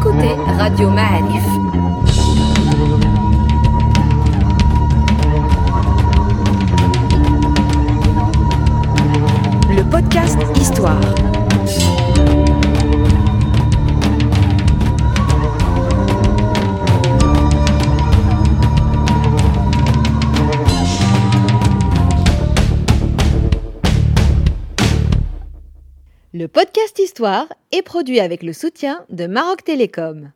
écoutez Radio Ma'arif. Le podcast Histoire. Est produit avec le soutien de Maroc Télécom.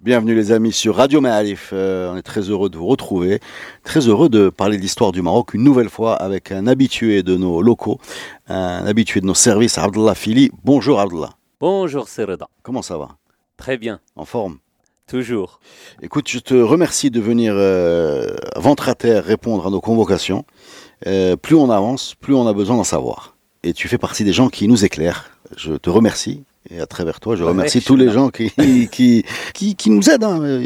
Bienvenue les amis sur Radio Ma'alif. Euh, on est très heureux de vous retrouver, très heureux de parler de l'histoire du Maroc une nouvelle fois avec un habitué de nos locaux, un habitué de nos services, Abdullah Fili. Bonjour Abdullah. Bonjour Sereda. Comment ça va? Très bien, En forme? Toujours. Écoute, je te remercie de venir euh, ventre à terre répondre à nos convocations. Euh, plus on avance, plus on a besoin d'en savoir. Et tu fais partie des gens qui nous éclairent. Je te remercie. Et à travers toi, je Ouais, remercie tous les gens qui, qui, qui, qui nous aident. hein.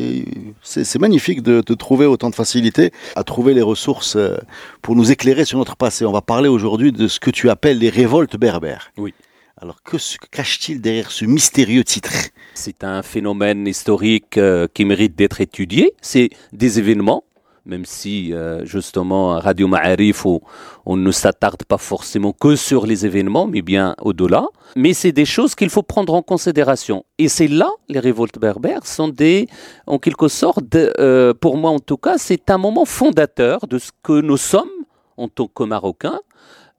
C'est magnifique de, de trouver autant de facilité à trouver les ressources euh, pour nous éclairer sur notre passé. On va parler aujourd'hui de ce que tu appelles les révoltes berbères. Oui. Alors, que se cache-t-il derrière ce mystérieux titre? C'est un phénomène historique euh, qui mérite d'être étudié. C'est des événements, même si euh, justement Radio Ma'arif, on, on ne s'attarde pas forcément que sur les événements, mais bien au-delà. Mais c'est des choses qu'il faut prendre en considération. Et c'est là, les révoltes berbères sont des, en quelque sorte, euh, pour moi en tout cas, c'est un moment fondateur de ce que nous sommes en tant que Marocains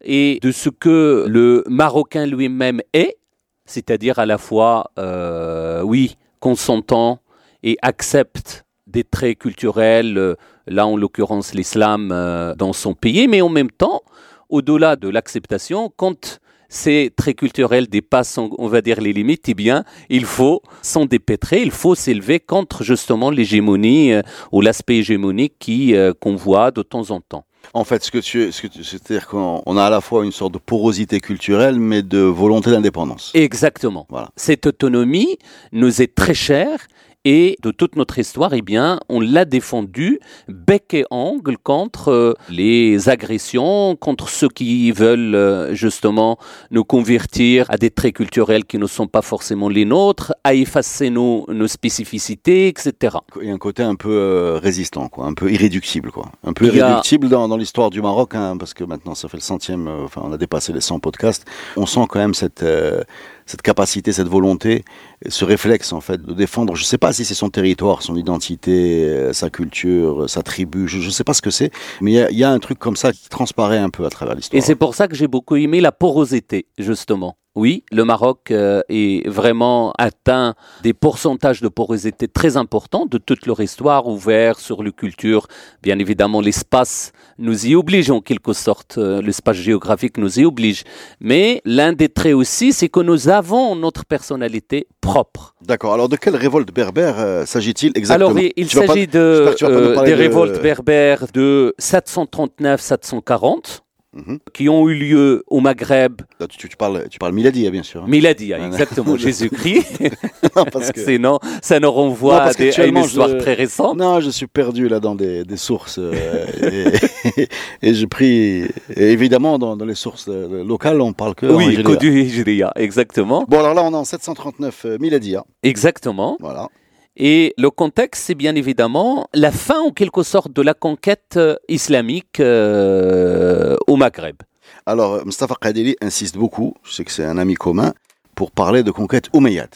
et de ce que le Marocain lui-même est, c'est-à-dire à la fois, euh, oui, consentant et accepte des traits culturels, euh, là en l'occurrence l'islam euh, dans son pays, mais en même temps, au-delà de l'acceptation, quand ces traits culturels dépassent, on va dire, les limites, eh bien, il faut s'en dépêtrer, il faut s'élever contre justement l'hégémonie euh, ou l'aspect hégémonique qui euh, qu'on voit de temps en temps. En fait, ce que tu, ce que c'est-à-dire qu'on on a à la fois une sorte de porosité culturelle, mais de volonté d'indépendance. Exactement. Voilà. Cette autonomie nous est très chère et de toute notre histoire, eh bien, on l'a défendue bec et ongle contre euh, les agressions, contre ceux qui veulent euh, justement nous convertir à des traits culturels qui ne sont pas forcément les nôtres, à effacer nos, nos spécificités, etc. Il y a un côté un peu euh, résistant, quoi, un peu irréductible, quoi. Un peu a- irréductible dans, dans l'histoire du Maroc, hein, parce que maintenant ça fait le centième, euh, enfin on a dépassé les 100 podcasts. On sent quand même cette, euh, cette capacité, cette volonté, ce réflexe en fait de défendre, je sais pas si c'est son territoire, son identité, euh, sa culture, euh, sa tribu, je, je sais pas ce que c'est, mais il y y, a un truc comme ça qui transparaît un peu à travers l'histoire. Et c'est pour ça que j'ai beaucoup aimé la porosité, justement. Oui, le Maroc euh, est vraiment atteint des pourcentages de porosité très importants de toute leur histoire, ouvert sur les cultures. Bien évidemment, l'espace nous y oblige en quelque sorte, euh, l'espace géographique nous y oblige. Mais l'un des traits aussi, c'est que nous avons notre personnalité propre. D'accord. Alors de quelle révolte berbère euh, s'agit-il exactement? Alors, il, s'agit de, euh, des de- révoltes berbères de 739-740 Mhm. qui ont eu lieu au Maghreb Là, tu, tu parles, tu parles Miladi, bien sûr. hein. Miladia, Voilà. exactement, Jésus-Christ. Non, parce que- Sinon, ça nous renvoie Non, à, des- à une histoire je- très récente. Non, je suis perdu là dans des, des sources. euh, et et j'ai pris. et évidemment, dans, dans les sources euh, locales, on parle que. oui, que du Hijriya, exactement. Bon, alors là, on est en 739 euh, Miladia. Exactement. Voilà. Et le contexte, c'est bien évidemment la fin, en quelque sorte, de la conquête euh, islamique euh, au Maghreb. Alors, euh, Mustafa Kadeli insiste beaucoup, je sais que c'est un ami commun, pour parler de conquête omeyyade.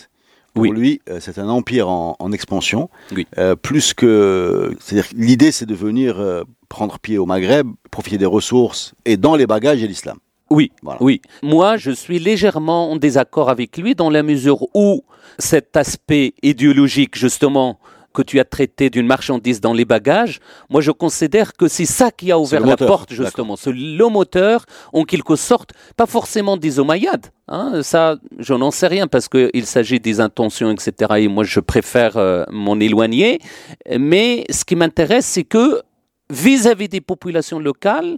Pour Oui. lui, c'est un empire en, en expansion. Oui. Euh, plus que. C'est-à-dire l'idée, c'est de venir euh, prendre pied au Maghreb, profiter des ressources, et dans les bagages, a l'islam. Oui, Voilà. oui. Moi, je suis légèrement en désaccord avec lui dans la mesure où cet aspect idéologique, justement, que tu as traité d'une marchandise dans les bagages, moi je considère que c'est ça qui a ouvert la moteur, porte, justement. C'est le moteur, en quelque sorte, pas forcément des Omeyyades. Hein, ça, je n'en sais rien parce qu'il s'agit des intentions, etc. Et moi, je préfère euh, m'en éloigner. Mais ce qui m'intéresse, c'est que vis-à-vis des populations locales,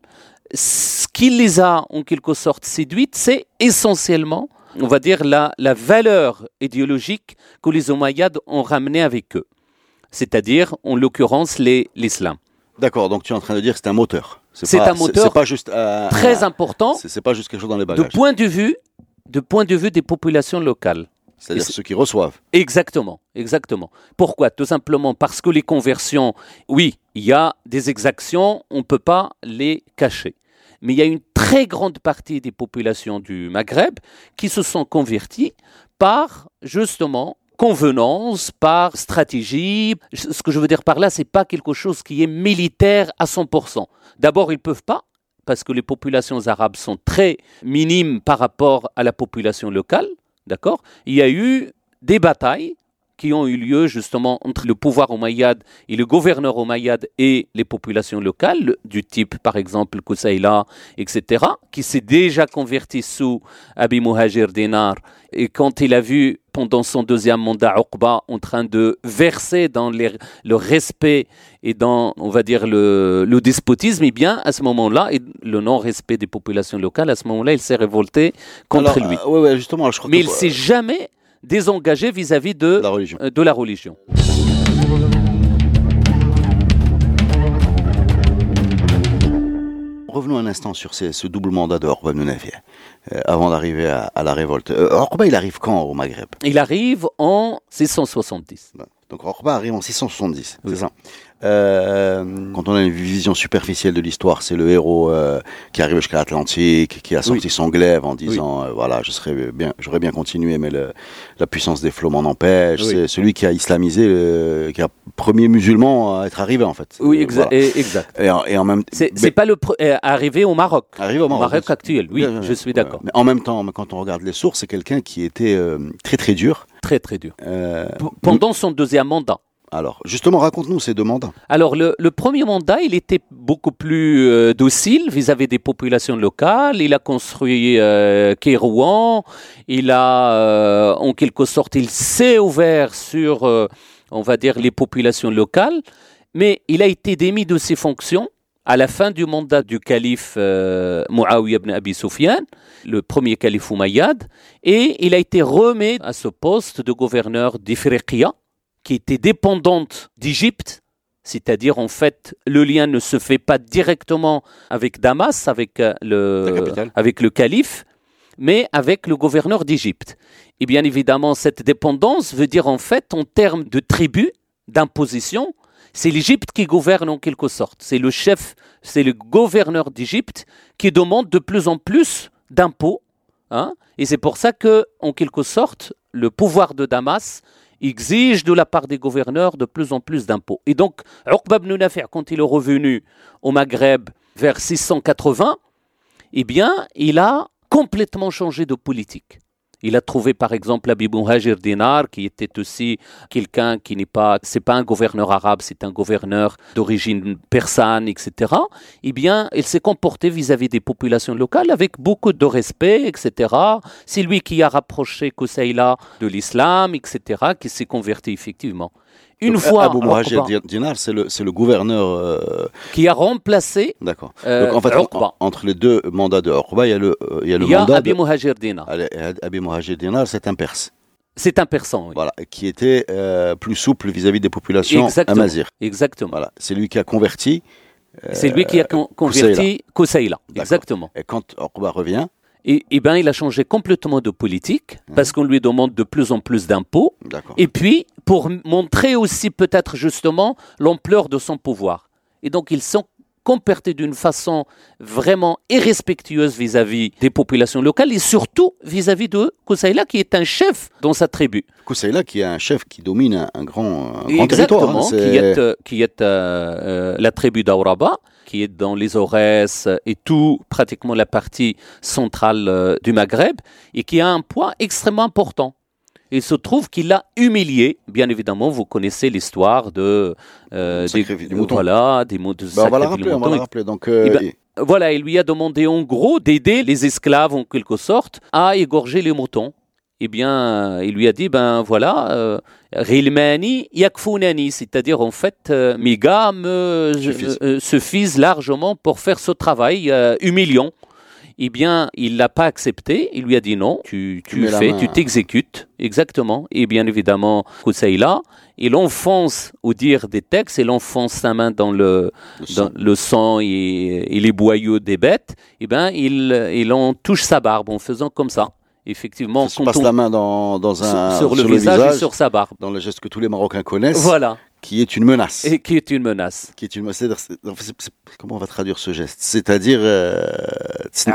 ce qui les a en quelque sorte séduites, c'est essentiellement, on va dire, la, la valeur idéologique que les Omeyyades ont ramenée avec eux. C'est-à-dire, en l'occurrence, l'islam. D'accord, donc tu es en train de dire que c'est un moteur. C'est un moteur pas juste. euh, Très important C'est pas juste quelque chose dans les de bagages. point de vue, de point de vue des populations locales. C'est-à-dire ceux qui reçoivent. Exactement, exactement. Pourquoi? Tout simplement parce que les conversions, oui, il y a des exactions, on ne peut pas les cacher. Mais il y a une très grande partie des populations du Maghreb qui se sont converties par, justement, convenance, par stratégie. Ce que je veux dire par là, c'est pas quelque chose qui est militaire à 100%. D'abord, ils peuvent pas, parce que les populations arabes sont très minimes par rapport à la population locale. D'accord? Il y a eu des batailles qui ont eu lieu justement entre le pouvoir omeyyade et le gouverneur omeyyade et les populations locales, du type par exemple Koussaïla, etc., qui s'est déjà converti sous Abi Muhajir Dinar. Et quand il a vu pendant son deuxième mandat Uqba en train de verser dans les- le respect et dans, on va dire, le, le despotisme, eh bien, à ce moment-là, et le non-respect des populations locales, à ce moment-là, il s'est révolté contre Alors, lui. euh, ouais, ouais, justement, je crois Mais que il s'est jamais désengagé vis-à-vis de, la religion. euh, de la religion. Revenons un instant sur ces- ce double mandat de Orba euh, avant d'arriver à, à la révolte. Euh, Orba, il arrive quand au Maghreb? Il arrive en 670. Donc Orba arrive en 670, Oui. c'est ça? Euh, quand on a une vision superficielle de l'histoire, c'est le héros euh, qui arrive jusqu'à l'Atlantique, qui a sorti son glaive en disant euh, voilà, je serais bien, j'aurais bien continué, mais le- la puissance des flots m'en empêche. Oui. C'est celui qui a islamisé, euh, qui a premier musulman à être arrivé en fait. Oui, Euh, exa- voilà. et- exact. Et, en, et en même C'est mais- pas le arrivé au Maroc. arrivé au Maroc. Maroc actuel, oui, Bien, je suis d'accord. Mais en même temps, quand on regarde les sources, c'est quelqu'un qui était euh, très très dur. Très très dur. Euh, Pendant son deuxième mandat. Alors, justement, raconte-nous ces deux mandats. Alors, le, premier mandat, il était beaucoup plus euh, docile vis-à-vis des populations locales. Il a construit euh, Kérouan. Il a, euh, en quelque sorte, il s'est ouvert sur, euh, on va dire, les populations locales. Mais il a été démis de ses fonctions à la fin du mandat du calife euh, Muawiyah ibn Abi Sufyan, le premier calife Umayyad. Et il a été remis à ce poste de gouverneur d'Ifriqiya, qui était dépendante d'Égypte c'est-à-dire, en fait, le lien ne se fait pas directement avec Damas, avec, euh, le, avec le calife, mais avec le gouverneur d'Égypte. Et bien évidemment, cette dépendance veut dire, en fait, en termes de tribu, d'imposition, c'est l'Égypte qui gouverne en quelque sorte. C'est le chef, c'est le gouverneur d'Égypte qui demande de plus en plus d'impôts. hein. et c'est pour ça que, en quelque sorte, le pouvoir de Damas exige de la part des gouverneurs de plus en plus d'impôts. Et donc, Uqba ibn Nafi', quand il est revenu au Maghreb vers 680, eh bien, il a complètement changé de politique. Il a trouvé par exemple Abi Muhajir Dinar, qui était aussi quelqu'un qui n'est pas, c'est pas un gouverneur arabe, c'est un gouverneur d'origine persane, etc. Eh bien, il s'est comporté vis-à-vis des populations locales avec beaucoup de respect, etc. C'est lui qui a rapproché Koussaïla de l'islam, etc., qui s'est converti effectivement. Une Donc, fois, Abu Muhajir Uqba, Dinar, c'est le, le gouverneur. euh, qui a remplacé D'accord. euh, Donc en fait, en- Uqba. entre les deux mandats de Orba, il y a le, euh, il y a le il y a mandat Abi de. Muhajir Dinar. Abi Muhajir Dinar, c'est un Perse. C'est un persan, oui. Voilà, qui était plus souple vis-à-vis des populations Exactement. amazirs. Exactement. Voilà, c'est lui qui a converti. C'est lui qui a con- converti Koussaïla. Exactement. Et quand Orba revient, Et, et ben, il a changé complètement de politique parce qu'on lui demande de plus en plus d'impôts. d'accord. Et puis, pour montrer aussi peut-être justement l'ampleur de son pouvoir. Et donc, ils sont comportés d'une façon vraiment irrespectueuse vis-à-vis des populations locales et surtout vis-à-vis de Koussaïla qui est un chef dans sa tribu. Koussaïla, qui est un chef qui domine un, un grand, un grand territoire. Exactement, hein, qui est, euh, qui est euh, euh, la tribu d'Auraba, qui est dans les Aurès et tout, pratiquement la partie centrale du Maghreb, et qui a un poids extrêmement important. Il se trouve qu'il l'a humilié. Bien évidemment, vous connaissez l'histoire de euh, des, sacrifice du mouton. voilà, des mots de Bah, on va la rappeler, on va la rappeler. Donc, euh, Eh ben, il- Voilà, il lui a demandé en gros d'aider les esclaves en quelque sorte à égorger les moutons. Eh bien, il lui a dit, ben voilà, euh, Rilmani yakfunani, c'est-à-dire en fait, euh, mes gars me Suffisent. euh, largement pour faire ce travail euh, humiliant. Eh bien, il l'a pas accepté. Il lui a dit non, tu, Tu fais, tu t'exécutes. Exactement. Et bien évidemment, Koussaïla, il enfonce, au dire des textes, il enfonce sa main dans le, le sang. dans le sang et, et les boyaux des bêtes, eh ben, il, il en touche sa barbe en faisant comme ça. effectivement, se passe la main dans, dans un, sur, le, visage, et sur sa barbe. Dans le geste que tous les Marocains connaissent. Voilà. Qui est une menace. Et qui est une menace. Qui est une menace. comment on va traduire ce geste? C'est-à-dire. Euh, je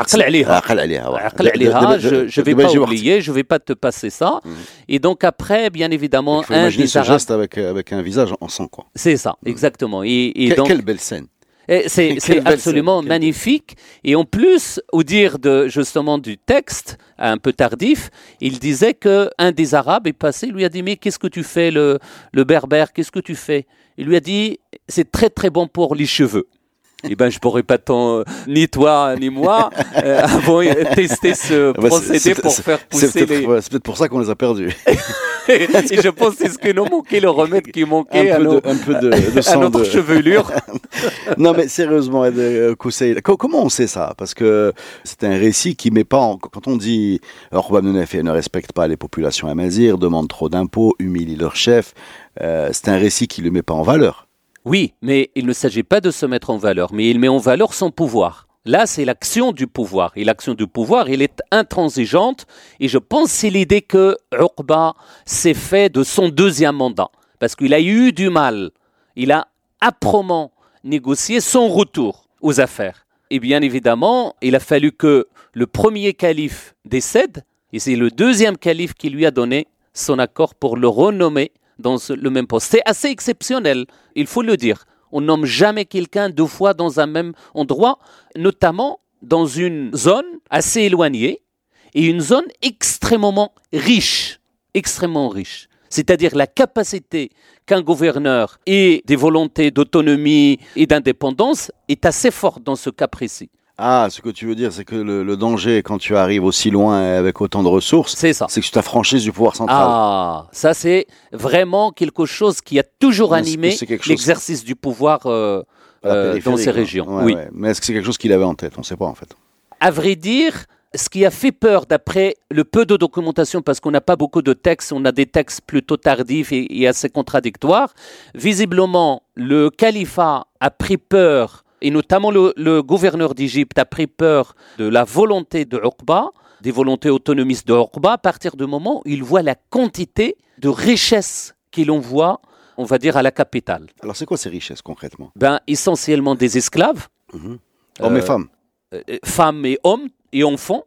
ne vais pas oublier, je ne vais pas te passer ça. Mhm. Et donc après, bien évidemment, un imaginer ce geste avec, avec un visage en sang. quoi. C'est ça, exactement. Et, et donc, quelle belle scène. C'est absolument magnifique. Et en plus, au dire de, justement du texte, un peu tardif, il disait que un des Arabes est passé, lui a dit Mais qu'est-ce que tu fais, le, le berbère Qu'est-ce que tu fais? Il lui a dit C'est très très bon pour les cheveux eh ben, je pourrais pas tant, euh, ni toi, ni moi, euh, avons testé ce ah bah, procédé pour faire pousser les... c'est peut-être pour ça qu'on les a perdus. et je pense que c'est ce que nous manquait, le remède qui manquait un à, peu de, un peu de, de à notre chevelure. non, mais sérieusement, euh, comment on sait ça? Parce que c'est un récit qui met pas en... Quand on dit Orban ne respecte pas les populations amazirs, demande trop d'impôts, humilie leur chef, euh, c'est un récit qui ne le met pas en valeur. Oui, mais il ne s'agit pas de se mettre en valeur, mais il met en valeur son pouvoir. Là, c'est l'action du pouvoir. Et l'action du pouvoir, elle est intransigeante. Et je pense que c'est l'idée que Uqba s'est fait de son deuxième mandat. Parce qu'il a eu du mal. Il a âprement négocié son retour aux affaires. Et bien évidemment, il a fallu que le premier calife décède. Et c'est le deuxième calife qui lui a donné son accord pour le renommer dans le même poste. C'est assez exceptionnel, il faut le dire. On nomme jamais quelqu'un deux fois dans un même endroit, notamment dans une zone assez éloignée et une zone extrêmement riche, extrêmement riche. C'est-à-dire la capacité qu'un gouverneur ait des volontés d'autonomie et d'indépendance est assez forte dans ce cas précis. Ah, ce que tu veux dire, c'est que le, danger, quand tu arrives aussi loin avec autant de ressources, c'est ça. C'est que tu t'affranchis du pouvoir central. Ah, ça c'est vraiment quelque chose qui a toujours animé l'exercice du pouvoir euh, euh, dans ces régions. oui. Mais est-ce que c'est quelque chose qu'il avait en tête? On ne sait pas en fait. À vrai dire, ce qui a fait peur, d'après le peu de documentation, parce qu'on n'a pas beaucoup de textes, on a des textes plutôt tardifs et, et assez contradictoires, visiblement, le califat a pris peur et notamment le, gouverneur d'Égypte a pris peur de la volonté de Uqba, des volontés autonomistes de Uqba, à partir du moment où il voit la quantité de richesses qu'il envoie, on va dire, à la capitale. Alors c'est quoi ces richesses concrètement? Ben, Essentiellement des esclaves. Mhm. Hommes et euh, femmes. Euh, femmes et hommes et enfants,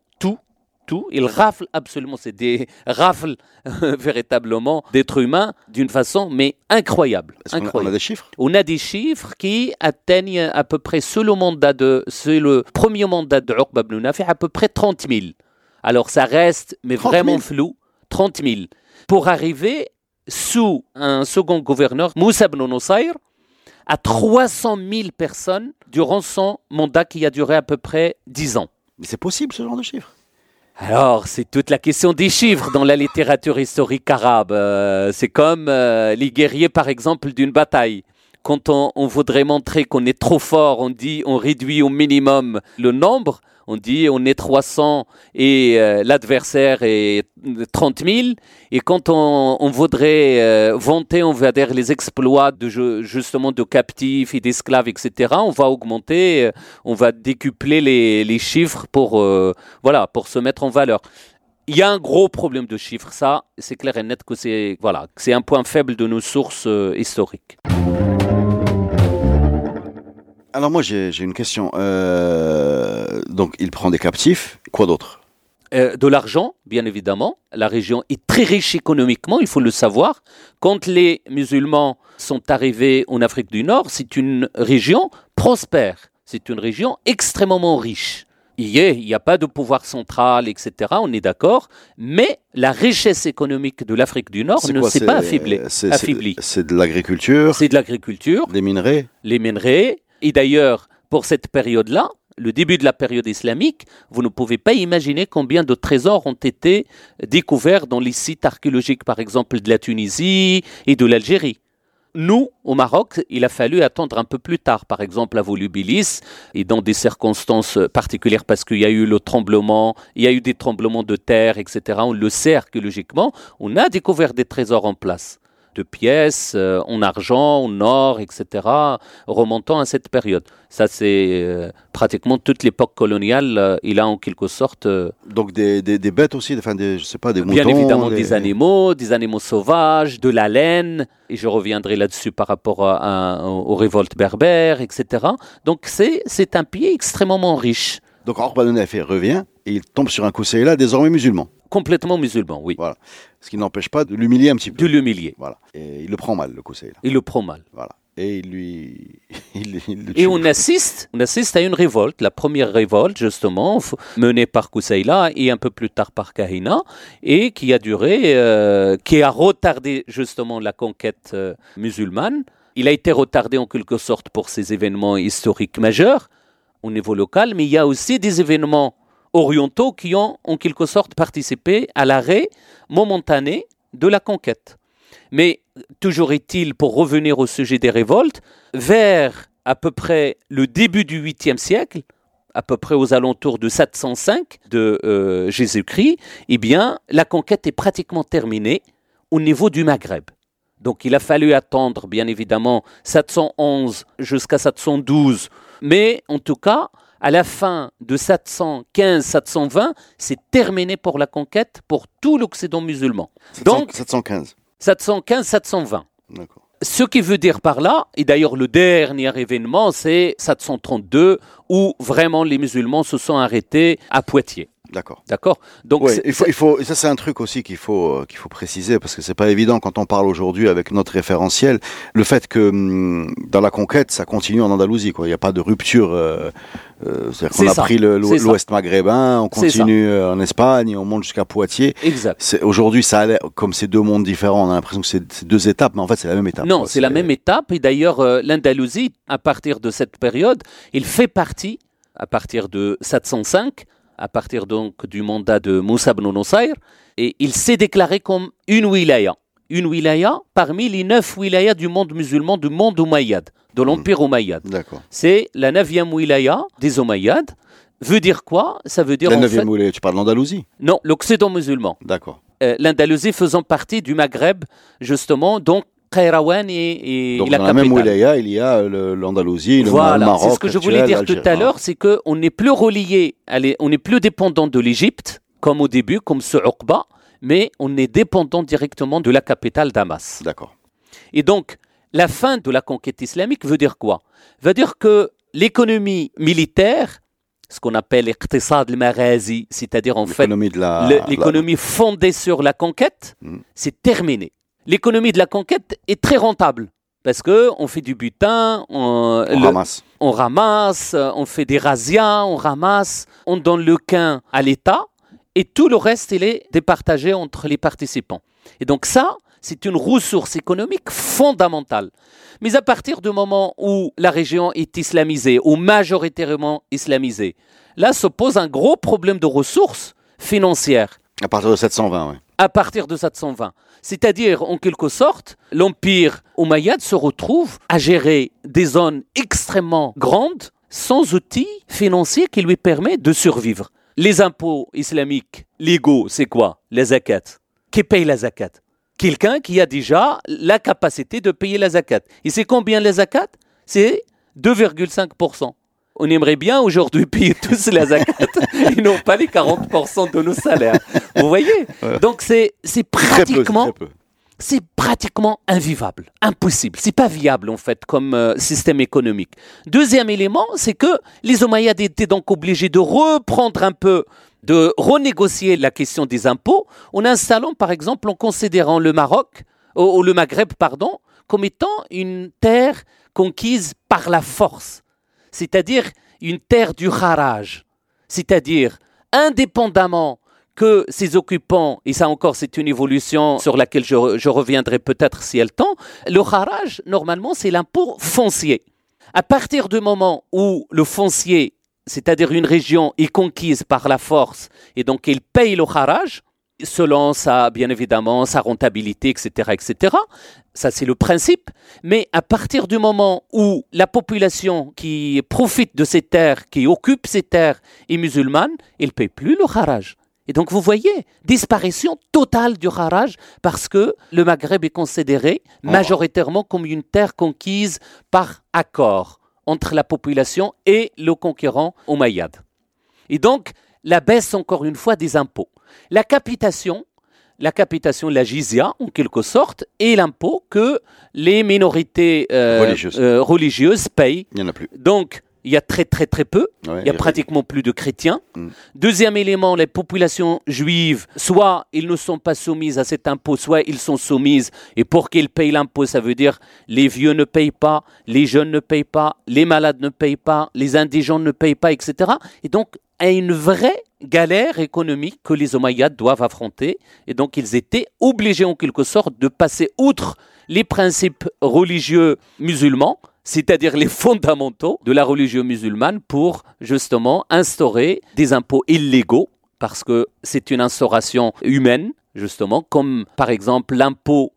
tout. Ils raflent absolument. C'est des rafles véritablement d'êtres humains d'une façon mais incroyable. incroyable. On, a, des chiffres? On a des chiffres qui atteignent à peu près, sous le mandat de, le premier mandat de Uqba ibn Nafi, à peu près 30 000. Alors ça reste, mais vraiment flou, 30 000. Pour arriver sous un second gouverneur, Moussa ibn Nusayr, à 300 000 personnes durant son mandat qui a duré à peu près 10 ans. Mais c'est possible ce genre de chiffres? Alors, c'est toute la question des chiffres dans la littérature historique arabe. Euh, c'est comme euh, les guerriers, par exemple, d'une bataille. Quand on, on voudrait montrer qu'on est trop fort, on dit, on réduit au minimum le nombre on dit on est 300 et euh, l'adversaire est 30 000. Et quand on, voudrait euh, vanter, on va dire, les exploits de, justement de captifs et d'esclaves, etc., on va augmenter, euh, on va décupler les, chiffres pour, voilà, pour se mettre en valeur. Il y a un gros problème de chiffres, ça, c'est clair et net que c'est voilà, c'est un point faible de nos sources historiques. Alors moi j'ai une question. Euh, donc il prend des captifs, quoi d'autre? Euh, De l'argent, bien évidemment. La région est très riche économiquement, il faut le savoir. Quand les musulmans sont arrivés en Afrique du Nord, c'est une région prospère, c'est une région extrêmement riche. Il n'y a pas de pouvoir central, etc. On est d'accord. Mais la richesse économique de l'Afrique du Nord ne s'est pas affaiblie. C'est de l'agriculture. C'est de l'agriculture. Les minerais? Les minerais. Et d'ailleurs, pour cette période-là, le début de la période islamique, vous ne pouvez pas imaginer combien de trésors ont été découverts dans les sites archéologiques, par exemple, de la Tunisie et de l'Algérie. Nous, au Maroc, il a fallu attendre un peu plus tard, par exemple à Volubilis, et dans des circonstances particulières, parce qu'il y a eu le tremblement, il y a eu des tremblements de terre, etc. On le sait archéologiquement, on a découvert des trésors en place. De pièces euh, en argent, en or, etc., remontant à cette période. Ça, c'est euh, pratiquement toute l'époque coloniale. euh, il a en quelque sorte, Donc des, des, des bêtes aussi, enfin des, je sais pas, des moutons. bien évidemment, des- des animaux, des animaux sauvages, de la laine, et je reviendrai là-dessus par rapport à, à- aux révoltes berbères, etc. Donc, c'est un pays extrêmement riche, Donc Orban revient et il tombe sur un Kousseïla désormais musulman. complètement musulman, oui, Voilà. Ce qui n'empêche pas de l'humilier un petit peu. de l'humilier. Voilà. Et il le prend mal, le Kousseïla. Il le prend mal. Voilà. Et il lui. il, il le Et on assiste, on assiste à une révolte, la première révolte justement, menée par Koussaïla et un peu plus tard par Kahina, et qui a duré, euh, qui a retardé justement la conquête euh, musulmane. Il a été retardé en quelque sorte pour ces événements historiques majeurs au niveau local, mais il y a aussi des événements orientaux qui ont en quelque sorte participé à l'arrêt momentané de la conquête. Mais toujours est-il, pour revenir au sujet des révoltes, vers à peu près le début du 8e siècle, à peu près aux alentours de 705 de euh, Jésus-Christ, eh bien, la conquête est pratiquement terminée au niveau du Maghreb. Donc il a fallu attendre, bien évidemment, 711 jusqu'à 712, mais en tout cas, à la fin de 715-720, c'est terminé pour la conquête pour tout l'Occident musulman. 700 Donc, 715. 715-720. D'accord. Ce qui veut dire par là, et d'ailleurs le dernier événement, c'est 732, où vraiment les musulmans se sont arrêtés à Poitiers. D'accord. D'accord Donc, Ouais, il faut, il faut, et ça c'est un truc aussi qu'il faut, euh, qu'il faut préciser parce que c'est pas évident quand on parle aujourd'hui avec notre référentiel. Le fait que hum, dans la conquête, ça continue en Andalousie, quoi. Il n'y a pas de rupture. Euh, euh, C'est-à-dire qu'on a ça, pris l'Ouest maghrébin, on continue euh, en Espagne, on monte jusqu'à Poitiers. exact. Aujourd'hui, ça a l'air comme c'est deux mondes différents. On a l'impression que c'est deux étapes, mais en fait, c'est la même étape. Non, c'est la même étape. Et d'ailleurs, euh, l'Andalousie, à partir de cette période, il fait partie, à partir de 705, à partir donc du mandat de Moussa ibn Nusayr, et il s'est déclaré comme une wilaya. Une wilaya parmi les neuf wilayas du monde musulman, du monde Umayyad, de l'Empire Umayyad. D'accord. C'est la neuvième wilaya des Umayyads. Veut dire quoi? Ça veut dire La neuvième fait... wilaya, tu parles d'Andalousie? Non, l'Occident musulman. D'accord. Euh, L'Andalousie faisant partie du Maghreb, justement, donc Kairouan et, et Donc, la dans la même capitale. wilaya, il y a le- l'Andalousie, le, Voilà, Maroc. c'est ce que je voulais dire tout à l'heure, c'est qu'on n'est plus relié, on n'est plus dépendant de l'Égypte, comme au début, comme ce Uqba, mais on est dépendant directement de la capitale Damas. D'accord. Et donc, la fin de la conquête islamique veut dire quoi? Veut dire que l'économie militaire, ce qu'on appelle l'iqtisad al-maghazi, c'est-à-dire en fait L'économie la. fondée sur la conquête, Mm. c'est terminé. L'économie de la conquête est très rentable parce que on fait du butin, on, on le- ramasse. on ramasse, on fait des razzias, on ramasse, on donne le quin à l'État et tout le reste, il est départagé entre les participants. Et donc ça, c'est une ressource économique fondamentale. Mais à partir du moment où la région est islamisée, ou majoritairement islamisée, là se pose un gros problème de ressources financières À partir de 720, oui. à partir de 720. C'est-à-dire, en quelque sorte, l'empire omeyyade se retrouve à gérer des zones extrêmement grandes sans outils financiers qui lui permettent de survivre. Les impôts islamiques légaux, c'est quoi? La zakat. Qui paye la zakat? Quelqu'un qui a déjà la capacité de payer la zakat. Et c'est combien la zakat? C'est 2,5%. On aimerait bien aujourd'hui payer tous la zakat et non pas les 40% de nos salaires. Vous voyez Donc c'est pratiquement c'est invivable, impossible. C'est pas viable en fait comme euh, système économique. Deuxième élément, c'est que les Omeyyades étaient donc obligés de reprendre un peu, de renégocier la question des impôts en installant par exemple, en considérant le Maroc, ou, ou le Maghreb, pardon, comme étant une terre conquise par la force, c'est-à-dire une terre du haraj, c'est-à-dire indépendamment que ces occupants, et ça encore c'est une évolution sur laquelle je reviendrai peut-être si elle tend, le haraj, normalement, c'est l'impôt foncier. À partir du moment où le foncier, c'est-à-dire une région, est conquise par la force, et donc il paye le haraj, selon sa, bien évidemment, sa rentabilité, etc., etc., ça c'est le principe, mais à partir du moment où la population qui profite de ces terres, qui occupe ces terres, est musulmane, il ne paye plus le haraj. Et donc vous voyez, disparition totale du Haraj parce que le Maghreb est considéré Oh. majoritairement comme une terre conquise par accord entre la population et le conquérant Omeyyade. Et donc la baisse encore une fois des impôts. La capitation, la capitation, la jizya en quelque sorte, est l'impôt que les minorités euh, Religieuses. euh, religieuses payent. Il n'y en a plus. Donc il y a très très très peu. Ouais, Il y a pratiquement plus de chrétiens. Mm. Deuxième élément, les populations juives, soit ils ne sont pas soumises à cet impôt, soit ils sont soumises. Et pour qu'ils payent l'impôt, ça veut dire les vieux ne payent pas, les jeunes ne payent pas, les malades ne payent pas, les indigents ne payent pas, etc. Et donc, à une vraie galère économique que les Omeyyades doivent affronter. Et donc, ils étaient obligés en quelque sorte de passer outre les principes religieux musulmans, c'est-à-dire les fondamentaux de la religion musulmane pour justement instaurer des impôts illégaux, parce que c'est une instauration humaine, justement, comme par exemple l'impôt,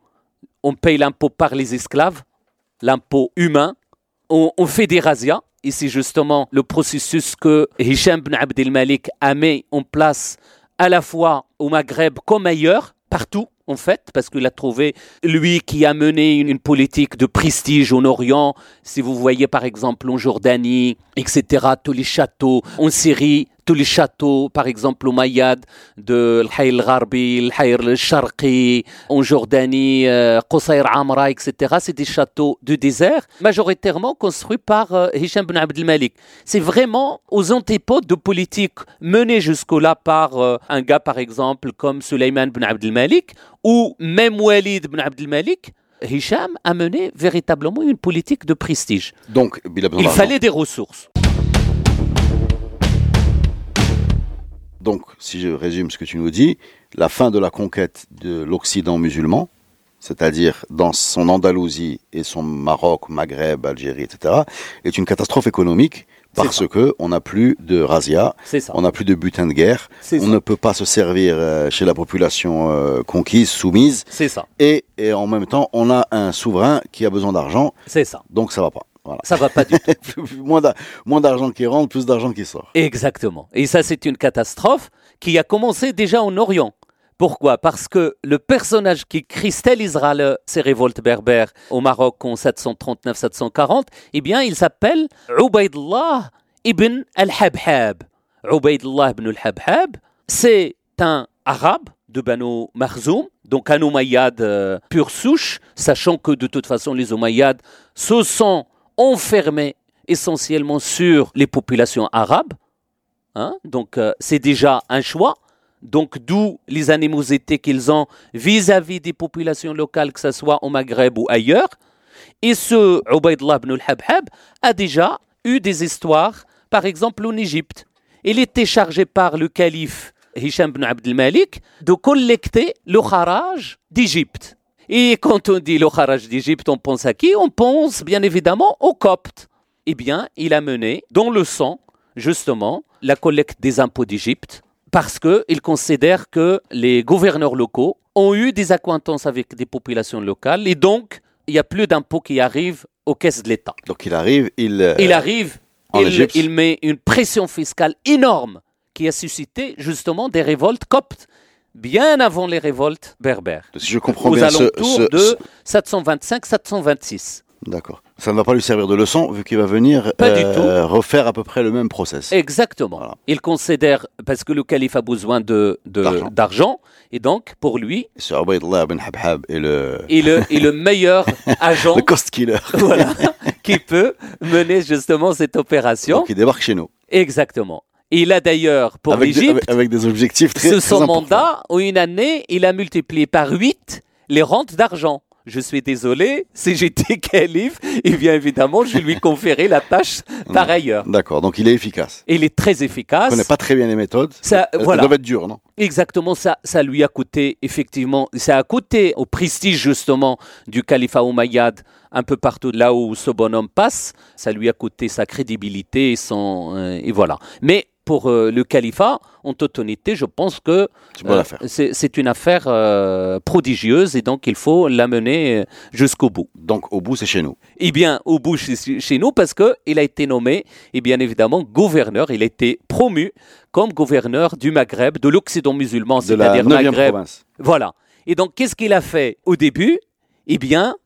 on paye l'impôt par les esclaves, l'impôt humain, on, on fait des razzias, et c'est justement le processus que Hicham ibn Abdel Malik a mis en place à la fois au Maghreb comme ailleurs, partout en fait, parce qu'il a trouvé, lui qui a mené une politique de prestige en Orient, si vous voyez par exemple en Jordanie, etc., tous les châteaux, en Syrie, tous les châteaux, par exemple au Mayad, de l'Hay al-Gharbi, l'Hay al-Sharqi, en Jordanie, euh, Qusayr Amra, etc., c'est des châteaux de désert, majoritairement construits par euh, Hicham ibn Abdel Malik. C'est vraiment aux antipodes de politique menée jusque-là par euh, un gars, par exemple, comme Sulayman ibn Abdel Malik, ou même Walid ibn Abdel Malik. Hicham a mené véritablement une politique de prestige. Donc, il fallait des ressources. Donc, si je résume ce que tu nous dis, la fin de la conquête de l'Occident musulman, c'est-à-dire dans son Andalousie et son Maroc, Maghreb, Algérie, etc., est une catastrophe économique parce que on n'a plus de razzia, on n'a plus de butin de guerre, on ça. ne peut pas se servir euh, chez la population euh, conquise, soumise, C'est ça. et, et en même temps, on a un souverain qui a besoin d'argent, C'est ça. donc ça va pas. Voilà. Ça va pas du tout. moins d'a- moins d'argent qui rentre, plus d'argent qui sort. Exactement. Et ça, c'est une catastrophe qui a commencé déjà en Orient. Pourquoi? Parce que le personnage qui cristallisera le- ces révoltes berbères au Maroc en 739-740, eh bien, il s'appelle Ubaydullah ibn al-Habhab. Ubaydullah ibn al-Habhab, c'est un arabe de Banu Marzoum, donc un Umayyad euh, pure souche, sachant que de toute façon, les Umayyads se sont enfermés essentiellement sur les populations arabes. Hein, donc euh, c'est déjà un choix. Donc d'où les animosités qu'ils ont vis-à-vis des populations locales, que ce soit au Maghreb ou ailleurs. Et ce Ubaydullah ibn al-Habhab a déjà eu des histoires, par exemple en Égypte. Il était chargé par le calife Hicham ibn Abdel Malik de collecter le kharaj d'Égypte. Et quand on dit le kharaj d'Égypte, on pense à qui? On pense bien évidemment aux Coptes. Eh bien, il a mené dans le sang, justement, la collecte des impôts d'Égypte, parce qu'il considère que les gouverneurs locaux ont eu des accointances avec des populations locales, et donc, il n'y a plus d'impôts qui arrivent aux caisses de l'État. Donc il arrive, il, euh, Il arrive, en il, Égypte. il met une pression fiscale énorme qui a suscité justement des révoltes coptes, bien avant les révoltes berbères, si je comprends aux bien, ce, alentours ce- de 725-726. D'accord. Ça ne va pas lui servir de leçon vu qu'il va venir euh, refaire à peu près le même process. Exactement. Voilà. Il considère, parce que le calife a besoin de- D'argent. et donc pour lui, Ce ibn Habhab est le, est le meilleur agent le cost killer. voilà, qui peut mener justement cette opération. Donc il débarque chez nous. Exactement. Il a d'ailleurs, pour l'Égypte, avec, avec des objectifs très, ce son mandat, en une année, il a multiplié par 8 les rentes d'argent. Je suis désolé, si j'étais calife, et bien évidemment, je lui conférais la tâche par ailleurs. D'accord, donc il est efficace. Il est très efficace. connaît pas très bien les méthodes. Ça, Elles- elles voilà. doivent être dures, non? Exactement, ça, ça lui a coûté, effectivement, ça a coûté au prestige, justement, du califat Umayyad, un peu partout là où ce bonhomme passe, ça lui a coûté sa crédibilité et son, euh, et voilà. Mais pour euh, le califat, en toute honnêteté, je pense que C'est une euh, affaire. c'est c'est une affaire euh, prodigieuse et donc il faut l'amener jusqu'au bout. Donc au bout, c'est chez nous. Eh bien, au bout chez, chez nous, parce qu'il a été nommé, et bien évidemment, gouverneur, il a été promu comme gouverneur du Maghreb, de l'Occident musulman, c'est-à-dire 9e Maghreb. province. Voilà. Et donc, qu'est-ce qu'il a fait au début? Eh bien,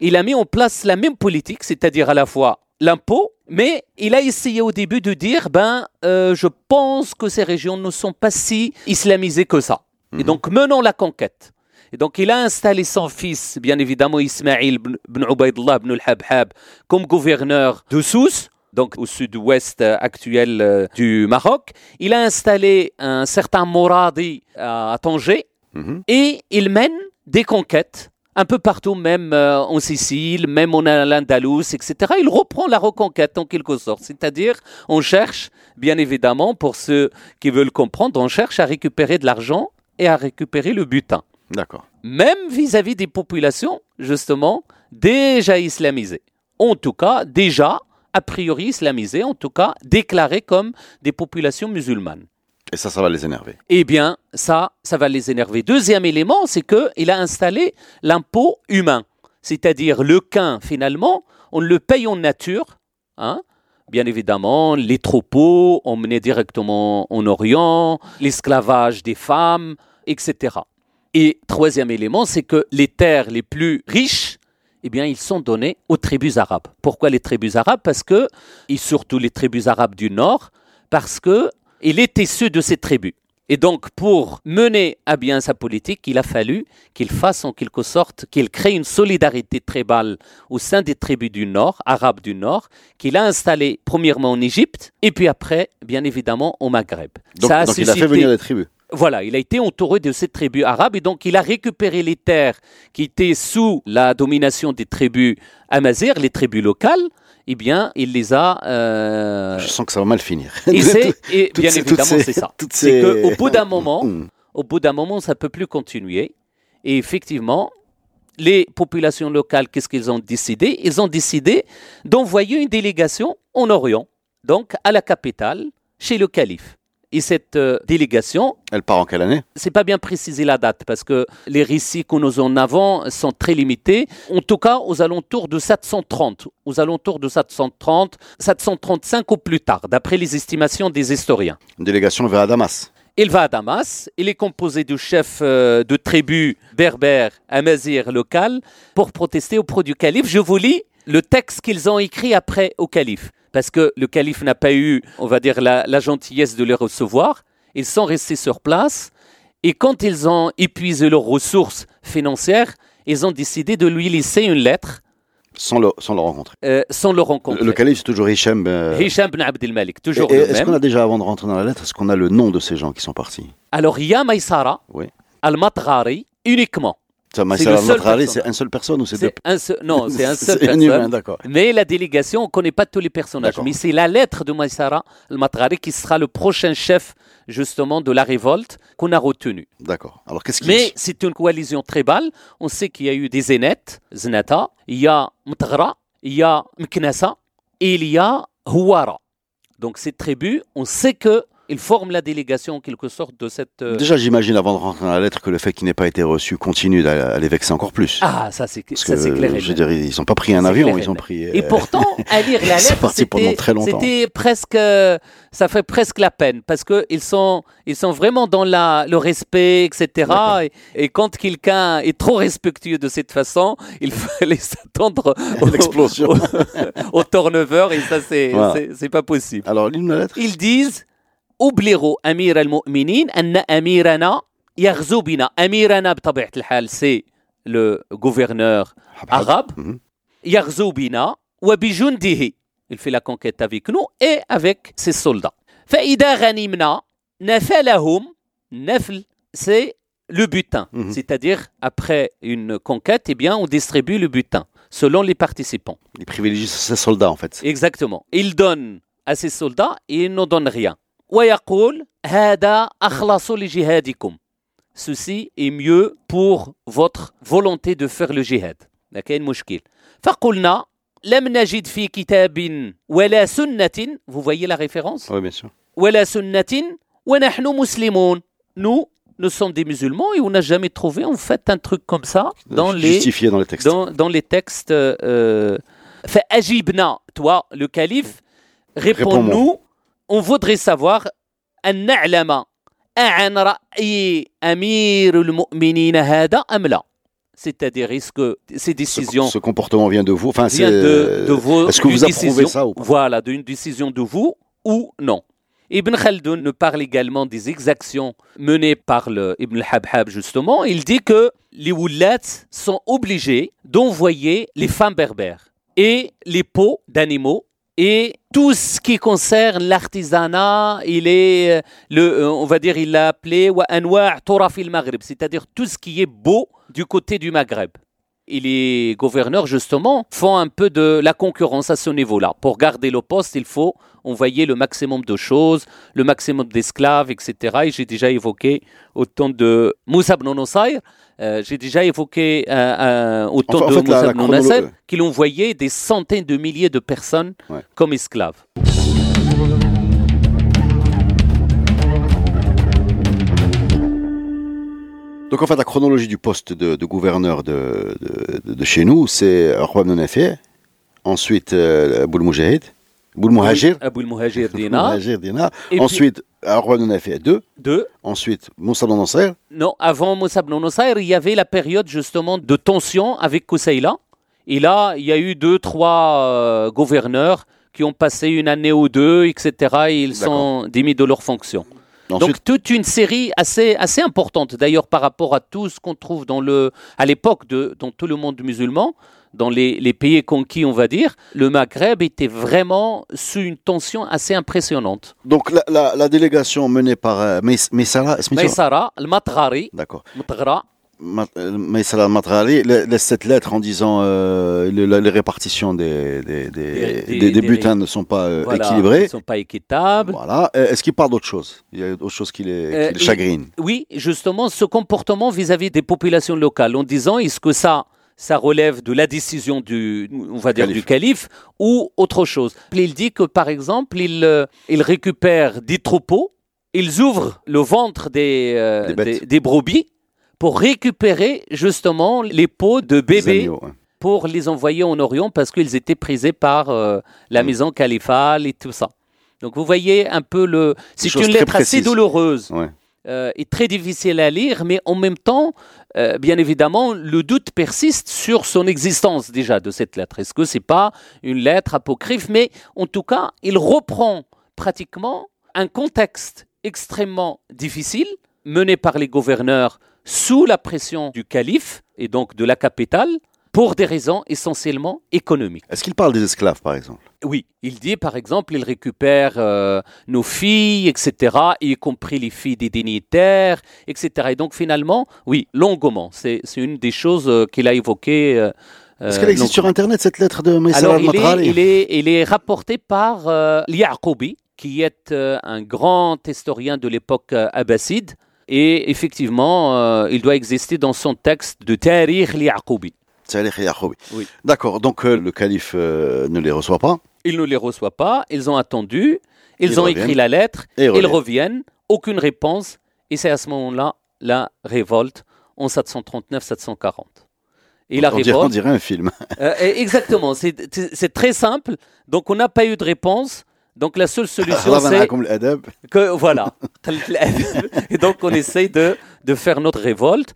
il a mis en place la même politique, c'est-à-dire à la fois l'impôt, mais il a essayé au début de dire, ben, euh, je pense que ces régions ne sont pas si islamisées que ça. Et Mhm. donc, menons la conquête. Et donc, il a installé son fils, bien évidemment, Ismaïl ibn Ubaydullah ibn al-Habhab, comme gouverneur de Sousse, donc au sud-ouest euh, actuel euh, du Maroc. Il a installé un certain Moradi à Tanger, Mhm. et il mène des conquêtes un peu partout, même euh, en Sicile, même en Al-Andalus, etc. Il reprend la reconquête en quelque sorte. C'est-à-dire, on cherche, bien évidemment, pour ceux qui veulent comprendre, on cherche à récupérer de l'argent et à récupérer le butin. D'accord. Même vis-à-vis des populations, justement, déjà islamisées. En tout cas, déjà, a priori islamisées, en tout cas, déclarées comme des populations musulmanes. Et ça, ça va les énerver. Eh bien, ça, ça va les énerver. Deuxième élément, c'est qu'il a installé l'impôt humain. C'est-à-dire le quin, finalement, on le paye en nature. hein. Bien évidemment, les troupeaux emmenés directement en Orient, l'esclavage des femmes, etc. Et troisième élément, c'est que les terres les plus riches, eh bien, ils sont donnés aux tribus arabes. Pourquoi les tribus arabes? Parce que, et surtout les tribus arabes du Nord, parce que il est issu de ces tribus. Et donc, pour mener à bien sa politique, il a fallu qu'il fasse en quelque sorte, qu'il crée une solidarité tribale au sein des tribus du Nord, arabes du Nord, qu'il a installé premièrement en Égypte, et puis après, bien évidemment, au Maghreb. Donc, Ça a donc il a fait suscité- venir des tribus. voilà, il a été entouré de ces tribus arabes et donc il a récupéré les terres qui étaient sous la domination des tribus amazirs, les tribus locales. Eh bien, il les a. euh, Je sens que ça va mal finir. et c'est et toutes bien ces- évidemment c'est ça. C'est ces- qu'au bout d'un moment, Mm. au bout d'un moment, ça peut plus continuer. Et effectivement, les populations locales, qu'est-ce qu'ils ont décidé? Ils ont décidé d'envoyer une délégation en Orient, donc à la capitale, chez le calife. Et cette euh, délégation Elle part en quelle année? c'est pas bien précisé la date parce que les récits que nous en avons sont très limités. En tout cas, aux alentours de 730, aux alentours de 730, 735 ou plus tard, d'après les estimations des historiens. Une délégation vers Damas. Il va à Damas, il est composé de chefs euh, de tribus berbères, amazirs locales, pour protester auprès du calife. Je vous lis le texte qu'ils ont écrit après au calife, parce que le calife n'a pas eu, on va dire, la, la gentillesse de les recevoir. Ils sont restés sur place, et quand ils ont épuisé leurs ressources financières, ils ont décidé de lui laisser une lettre Sans le, sans le rencontrer. euh, sans le rencontrer. Le, le calife, c'est toujours Hichem. euh, Hicham ben Abdel Malik, toujours et- et le Est-ce qu'on a déjà, avant de rentrer dans la lettre, est-ce qu'on a le nom de ces gens qui sont partis? Alors, il y a Maïsara, Oui. Al-Matghari, uniquement. Ça, le seul c'est une seule personne ou c'est deux C'est un seul, non, c'est un seul C'est un humain, personne. d'accord. Mais la délégation, on ne connaît pas tous les personnages. Mais c'est la lettre de Maïsara al-Matrari qui sera le prochain chef, justement, de la révolte qu'on a retenu. D'accord. Alors qu'est-ce qu'il Mais c'est une coalition tribale. On sait qu'il y a eu des Zénètes, Znata, il y a Mtagra, il y a Mknasa et il y a Houara. Donc ces tribus, on sait que ils forment la délégation en quelque sorte de cette. euh, Déjà, j'imagine avant de rentrer dans la lettre que le fait qu'il n'ait pas été reçu continue à les vexer encore plus. Ah, ça c'est clair. je veux dire, ils n'ont pas pris un avion, ils ont pris. Et euh, pourtant, à lire la lettre, c'était presque, ça fait presque la peine parce que ils sont, ils sont vraiment dans la, le respect, etc. Et, et quand quelqu'un est trop respectueux de cette façon, il fallait s'attendre au, L'explosion. au, au turnover et ça c'est, Voilà. c'est, pas possible. Alors, lis-nous la lettre. Ils disent أبلغوا أمير المؤمنين أن أميرنا يغزو بنا أميرنا بطبيعة الحال سي le gouverneur arabe Mhm. يغزو بنا وبجنده il fait la conquête avec nous et avec ses soldats فإذا غنمنا نفلهم نفل c'est le butin Mhm. c'est-à-dire après une conquête eh bien on distribue le butin selon les participants Il privilégie ses soldats, en fait. Exactement. Il donne à ses soldats et il ne donne rien. ويقول هذا أخلص لجهادكم. Ceci est mieux pour votre volonté de faire le jihad. ما كاين مشكل. فقلنا لم نجد في كتاب ولا سنة vous voyez la référence Oui, bien sûr. ولا سنة ونحن مسلمون nous nous sommes des musulmans et on n'a jamais trouvé en fait un truc comme ça dans les Justifié dans les textes. dans, dans les textes euh, فأجبنا toi le calife réponds-nous on voudrait savoir أن نعلم عن رأي أمير المؤمنين هذا أم لا c'est-à-dire est-ce que ces Ce, décisions ce comportement vient de vous. Enfin, vient c'est. de, de vos Est-ce que d'une vous approuvez décision- ça ou pas Voilà, d'une décision de vous ou non. Ibn Khaldun nous parle également des exactions menées par le Ibn al-Habhab justement. Il dit que les Woulats sont obligés d'envoyer les femmes berbères et les peaux d'animaux et tout ce qui concerne l'artisanat, il est euh, le, euh, on va dire, il l'a appelé al-Maghreb, c'est-à-dire tout ce qui est beau du côté du Maghreb. Et les gouverneurs, justement, font un peu de la concurrence à ce niveau-là. Pour garder le poste, il faut envoyer le maximum de choses, le maximum d'esclaves, etc. Et j'ai déjà évoqué au temps de Moussa ibn euh, j'ai déjà évoqué euh, euh, au temps en de fait, Moussa ibn Nasser qu'il envoyait des centaines de milliers de personnes Ouais. comme esclaves. Donc en fait, la chronologie du poste de, de gouverneur de, de, de chez nous, c'est Arwab Nafi, ensuite euh, Aboul Abu al-Muhajir Aboul Dina. Muhajir Dina, Et puis- ensuite Arwab Nafi 2, Deux, ensuite Moussa Ben Nasser, Non, avant Moussa Nusayr, il y avait la période justement de tension avec Koussaïla. Et là, il y a eu deux, trois euh, gouverneurs qui ont passé une année ou deux, etc. Et ils sont démis de leurs fonctions. ensuite Donc toute une série assez, assez importante, d'ailleurs par rapport à tout ce qu'on trouve dans le, à l'époque de, dans tout le monde musulman, dans les, les pays conquis, on va dire, le Maghreb était vraiment sous une tension assez impressionnante. donc la, la, la délégation menée par euh, Maïsara, le Matghari, D'accord. Euh, Maïsara Matrali la- laisse cette lettre en disant euh, les répartitions des, des, butins ne sont pas euh, voilà, équilibrés. ils ne sont pas équitables. Voilà. Euh, Est-ce qu'il parle d'autre chose? Il y a autre chose qui les, Euh, chagrine. Oui, justement, ce comportement vis-à-vis des populations locales, en disant est-ce que ça, ça relève de la décision du, on va dire, Calife. du calife ou autre chose. Il dit que, par exemple, il, euh, il récupère des troupeaux, ils ouvrent le ventre des, euh, Des bêtes. des, des brebis pour récupérer justement les peaux de bébés agneaux, ouais. pour les envoyer en Orient parce qu'ils étaient prisés par euh, la Mm. maison califale et tout ça. Donc vous voyez un peu le... C'est une lettre assez douloureuse Ouais. euh, est très difficile à lire, mais en même temps, euh, bien évidemment, le doute persiste sur son existence déjà de cette lettre. Est-ce que c'est pas une lettre apocryphe? Mais en tout cas, il reprend pratiquement un contexte extrêmement difficile mené par les gouverneurs sous la pression du calife et donc de la capitale pour des raisons essentiellement économiques. Est-ce qu'il parle des esclaves, par exemple? Oui, il dit par exemple, il récupère euh, nos filles, etc., y compris les filles des dignitaires, etc. Et donc finalement, oui, longuement, c'est une des choses euh, qu'il a évoquées. euh, Est-ce qu'elle existe sur. Internet, cette lettre de Maïsara Alors il il, est, il est rapporté par Li'aqoubi, qui est un grand historien de l'époque abbasside. Et effectivement, il doit exister dans son texte de. Salih Yaqoubi. Oui. D'accord, donc euh, le calife euh, ne les reçoit pas. Il ne les reçoit pas, ils ont attendu, ils, Ils ont reviennent. écrit la lettre, Et ils reviennent. reviennent, aucune réponse, et c'est à ce moment-là la révolte en 739-740. Et la on, dirait, on révolte, dirait un film. euh, exactement, c'est c'est- c'est très simple, donc on n'a pas eu de réponse, donc la seule solution خلاص c'est معكم الأدب. que voilà. et donc on essaye de, de faire notre révolte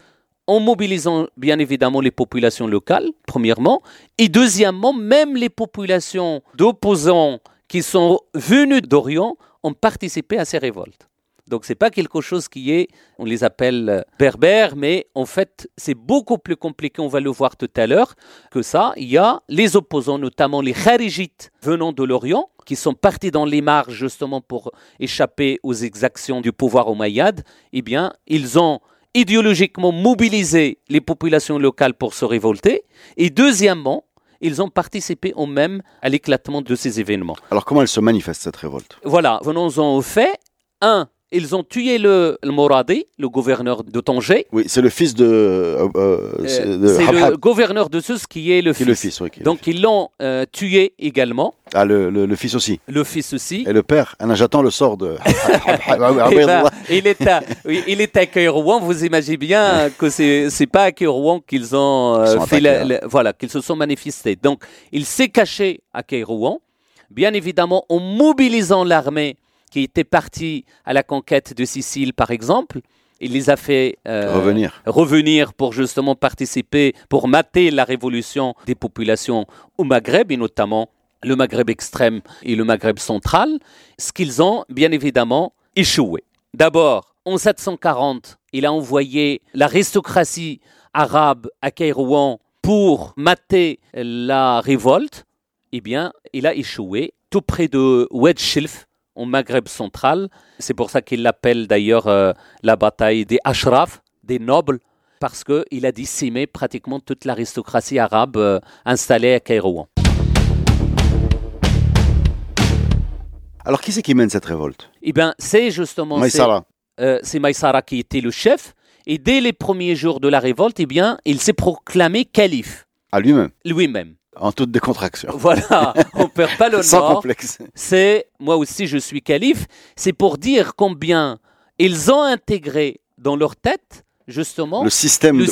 en mobilisant bien évidemment les populations locales, premièrement, et deuxièmement, même les populations d'opposants qui sont venus d'Orient ont participé à ces révoltes. Donc c'est pas quelque chose qui est, on les appelle euh, berbères, mais en fait c'est beaucoup plus compliqué, on va le voir tout à l'heure, que ça. Il y a les opposants, notamment les kharijites venant de l'Orient, qui sont partis dans les marges justement pour échapper aux exactions du pouvoir omeyyade. Eh bien, ils ont idéologiquement mobilisé les populations locales pour se révolter. Et deuxièmement, ils ont participé eux même à l'éclatement de ces événements. Alors comment elle se manifeste, cette révolte? Voilà, venons-en au fait. Un, ils ont tué le, le Moradi, le gouverneur de Tanger. Oui, c'est le fils de. euh, euh, c'est Euh, C'est le gouverneur de Sus qui est le qui est fils. le fils. oui, qui est le Donc ils l'ont euh, tué également. Ah, le, le- fils aussi. le fils aussi. Et le père, ah, j'attends le sort de. Eh ben, il est à, oui, il est à Kairouan. Vous imaginez bien que c'est c'est pas à Kairouan qu'ils ont fait la- la- voilà qu'ils se sont manifestés. Donc il s'est caché à Kairouan, bien évidemment en mobilisant l'armée qui était partie à la conquête de Sicile par exemple. Il les a fait euh, Revenir. revenir pour justement participer, pour mater la révolution des populations au Maghreb et notamment le Maghreb extrême et le Maghreb central, ce qu'ils ont bien évidemment échoué. D'abord, en 740, il a envoyé l'aristocratie arabe à Kairouan pour mater la révolte. Eh bien, il a échoué tout près de Oued Shilf, au Maghreb central. C'est pour ça qu'il l'appelle d'ailleurs euh, la bataille des Ashraf, des nobles, parce qu'il a décimé pratiquement toute l'aristocratie arabe euh, installée à Kairouan. Alors, qui c'est qui mène cette révolte? Eh bien, c'est justement Maïsara. euh, c'est Maïsara qui était le chef. Et dès les premiers jours de la révolte, eh bien, il s'est proclamé calife À lui-même, lui-même. En toute décontraction. Voilà, on perd pas le Sans nord. complexe. c'est moi aussi je suis calife, c'est pour dire combien ils ont intégré dans leur tête justement Le système, le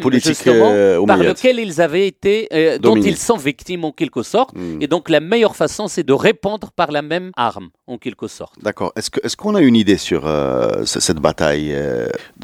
politique euh, par lequel ils avaient été, euh, dont ils sont victimes en quelque sorte. Hmm. Et donc la meilleure façon, c'est de répondre par la même arme en quelque sorte. D'accord. Est-ce qu'on a une idée sur euh, ce- cette bataille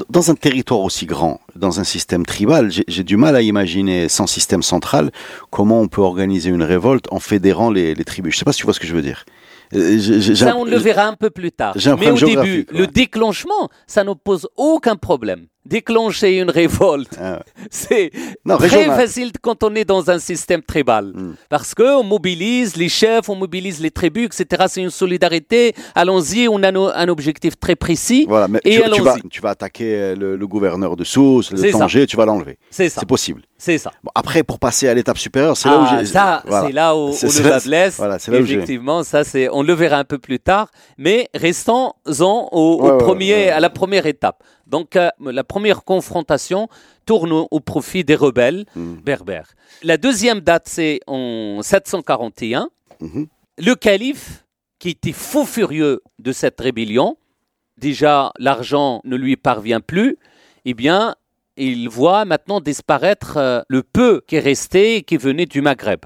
Dans un territoire aussi grand, dans un système tribal, j'ai du mal à imaginer, sans système central, comment on peut organiser une révolte en fédérant les, les tribus. Je ne sais pas si tu vois ce que je veux dire. Ça, on le verra un peu plus tard. Mais au début, le déclenchement, ça ne pose aucun problème. Déclencher une révolte, Ah, c'est Non, très régional. facile quand on est dans un système tribal. Mm. Parce qu'on mobilise les chefs, on mobilise les tribus, etc. C'est une solidarité. Allons-y, on a no- un objectif très précis. Voilà, mais Et tu, tu vas, allons-y. tu vas attaquer euh, le, le gouverneur de Sousse, C'est le ça. Tanger, tu vas l'enlever. C'est ça. C'est possible. C'est ça. Bon, après, pour passer à l'étape supérieure, c'est là où Ah, j'ai. ça, voilà. c'est là où, C'est- où c'est le voilà, c'est là où j'ai- ça, c'est, on le verra un peu plus tard. Mais restons-en au, au Ouais, ouais, premier, ouais. à la première étape. Donc, euh, la première confrontation tourne au, profit des rebelles Mm. berbères. La deuxième date, c'est en 741. Mhm. Le calife, qui était fou furieux de cette rébellion, déjà l'argent ne lui parvient plus, eh bien, il voit maintenant disparaître euh, le peu qui est resté et qui venait du Maghreb.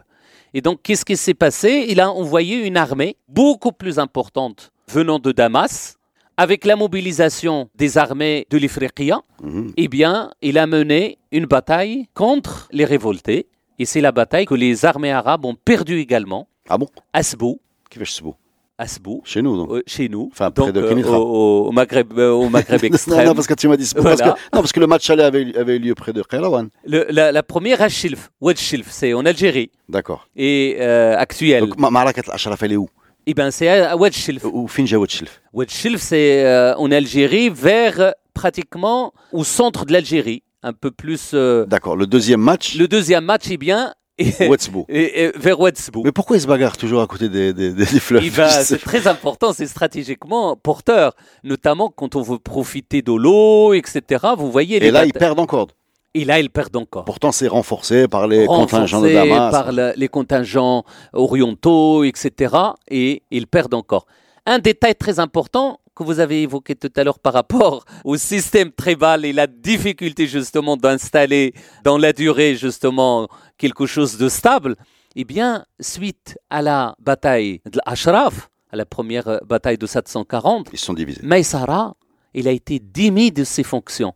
Et donc, qu'est-ce qui s'est passé? Il a envoyé une armée beaucoup plus importante venant de Damas, avec la mobilisation des armées de l'Ifriqiya. Mhm. Eh bien, il a mené une bataille contre les révoltés. Et c'est la bataille que les armées arabes ont perdue également. Ah bon? Asbou, Qui fait beau Asbou, Chez nous, donc. euh, chez nous, Enfin, près donc de euh, Kenitra. au, au Maghreb, euh, au Maghreb extrême. non, parce que tu m'as dit. parce Voilà. que, non, parce que le match aller avait, avait eu lieu près de Kairouan. La, la première à Chilf, Oued Chilf, c'est en Algérie D'accord. et euh, actuelle. Donc, Ma- Marakat al-Ashraf, elle est où? Eh ben, c'est à, Oued Chilf. Où Finja Wetchilf Oued Chilf, c'est euh, en Algérie, vers euh, pratiquement au centre de l'Algérie, un peu plus. euh, D'accord. Le deuxième match, le deuxième match, eh bien, Wetzbou. est- est vers Ouedsbou. Mais pourquoi ils se bagarrent toujours à côté des, des, fleuves Il Je sais c'est très important, c'est stratégiquement porteur, notamment quand on veut profiter de l'eau, etc. Vous voyez les Et là, ils perdent encore. Et là, ils perdent encore. Pourtant, c'est renforcé par les contingents de Damas. par le- les contingents orientaux, etc. Et ils perdent encore. Un détail très important que vous avez évoqué tout à l'heure par rapport au système tribal et la difficulté justement d'installer dans la durée justement quelque chose de stable, eh bien, suite à la bataille de l'Ashraf, à la première bataille de 740, Ils sont divisés. Maïsara, il a été démis de ses fonctions.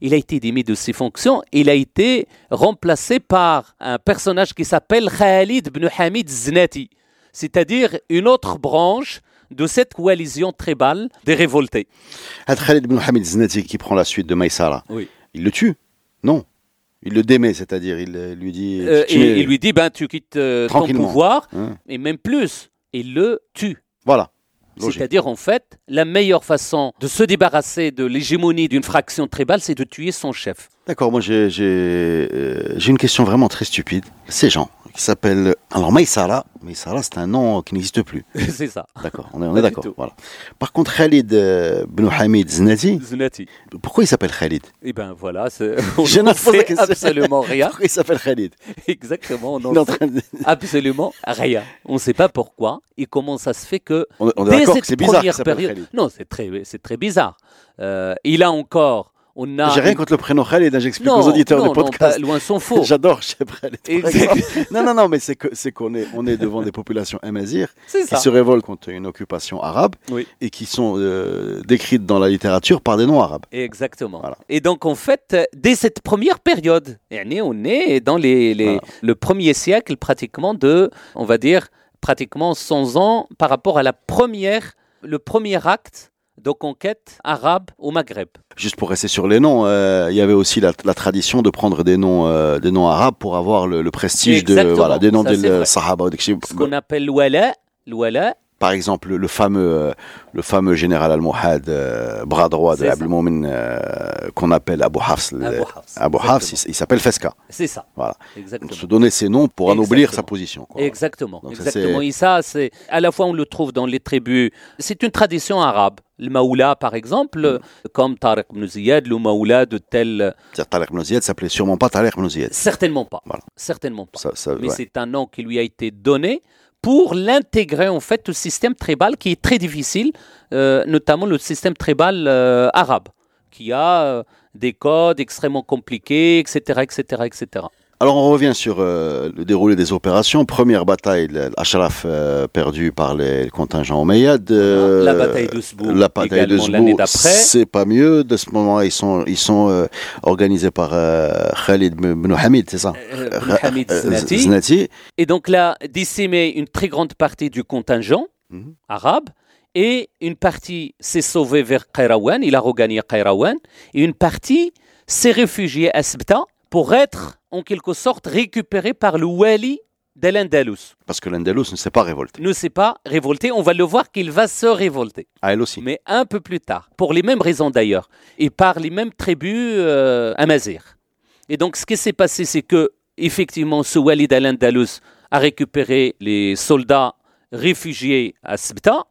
Il a été démis de ses fonctions. Il a été remplacé par un personnage qui s'appelle Khalid ibn Hamid Znati, c'est-à-dire une autre branche de cette coalition tribale des révoltés. Khalid ibn Hamid Znati qui prend la suite de Maïsara. Oui. Il le tue? Non. Il le démet, c'est-à-dire il euh, lui dit. Euh, tu- et il lui dit ben, tu quittes euh, ton pouvoir, Hein, et même plus, il le tue. Voilà. C'est-à-dire, en fait, la meilleure façon de se débarrasser de l'hégémonie d'une fraction tribale, c'est de tuer son chef. D'accord, moi j'ai euh, j'ai une question vraiment très stupide. Ces gens, qui s'appelle. Alors Maïsara, Maïsara, c'est un nom qui n'existe plus. c'est ça. D'accord, on est, on est d'accord. Voilà. Par contre, Khalid euh, Ben Hamid Znati, Zunati. pourquoi il s'appelle Khalid? Eh ben voilà, on Je n'en sait absolument rien. Pourquoi il s'appelle Khalid? Exactement, on n'en en sait train de- absolument rien. On ne sait pas pourquoi et comment ça se fait que On, on est dès que c'est bizarre première période. Khalid. Non, c'est très, c'est très bizarre. Euh, il a encore, on a. J'ai rien contre le prénom Khalid, hein, j'explique non, aux auditeurs non, du non, podcast. pas- loin s'en faut. J'adore Cheb exemple. Non, non, non, mais c'est qu'on est, on est devant des populations amazighes C'est qui ça. se révoltent contre une occupation arabe Oui. et qui sont euh, décrites dans la littérature par des noms arabes. Exactement. Voilà. Et donc, en fait, euh, dès cette première période, on est dans les, les- Voilà. le premier siècle pratiquement de, on va dire, pratiquement 100 ans par rapport à la première, le premier acte de conquête arabe au Maghreb. Juste pour rester sur les noms, euh, il y avait aussi la, la tradition de prendre des noms, euh, des noms arabes pour avoir le, le prestige de voilà, des noms des. Sahaba. ou des- Ce qu'on appelle l'ouala, Par exemple, le fameux, euh, le fameux général al-Muhad, euh, bras droit de. Abdel Moumen, euh, qu'on appelle Abu Hafs. Abu Hafs. Abu Hafs, Exactement. il, il s'appelle Feska. c'est ça. Voilà. Exactement. Se donner ces noms pour anoblir sa position. quoi. Exactement, Donc exactement. Et ça, c'est à la fois on le trouve dans les tribus. C'est une tradition arabe. Le Maoula, par exemple, euh, comme Tariq ibn Ziyad, le Maoula de tel, Tariq ibn Ziyad s'appelait sûrement pas Tariq ibn Ziyad. certainement pas, Voilà. certainement pas. Ça, ça, Mais ouais. c'est un nom qui lui a été donné pour l'intégrer en fait au système tribal qui est très difficile, euh, notamment le système tribal euh, arabe, qui a euh, des codes extrêmement compliqués, etc., etc., etc. Alors on revient sur euh, le déroulé des opérations. Première bataille, l'Ashraf euh, perdu par les contingents omeyyades. euh, La bataille de Sbou, La bataille de également l'année Sbou, d'après. c'est pas mieux. De ce moment-là, ils sont, ils sont euh, organisés par Khalid Ben Hamid, c'est ça? Hamid Znati. Znati. Et donc là, décimé une très grande partie du contingent Mhm. arabe et une partie s'est sauvée vers Qayrawan, il a regagné Qayrawan, et une partie s'est réfugiée à Sbta pour être en quelque sorte récupérée par le wali de l'Andalus. Parce que l'Andalus ne s'est pas révolté. Ne s'est pas révolté, on va le voir qu'il va se révolter, Ah, elle aussi. mais un peu plus tard, pour les mêmes raisons d'ailleurs, et par les mêmes tribus euh, amazirs. Et donc ce qui s'est passé, c'est que effectivement ce wali d'Al-Andalus a récupéré les soldats réfugiés à Sbta,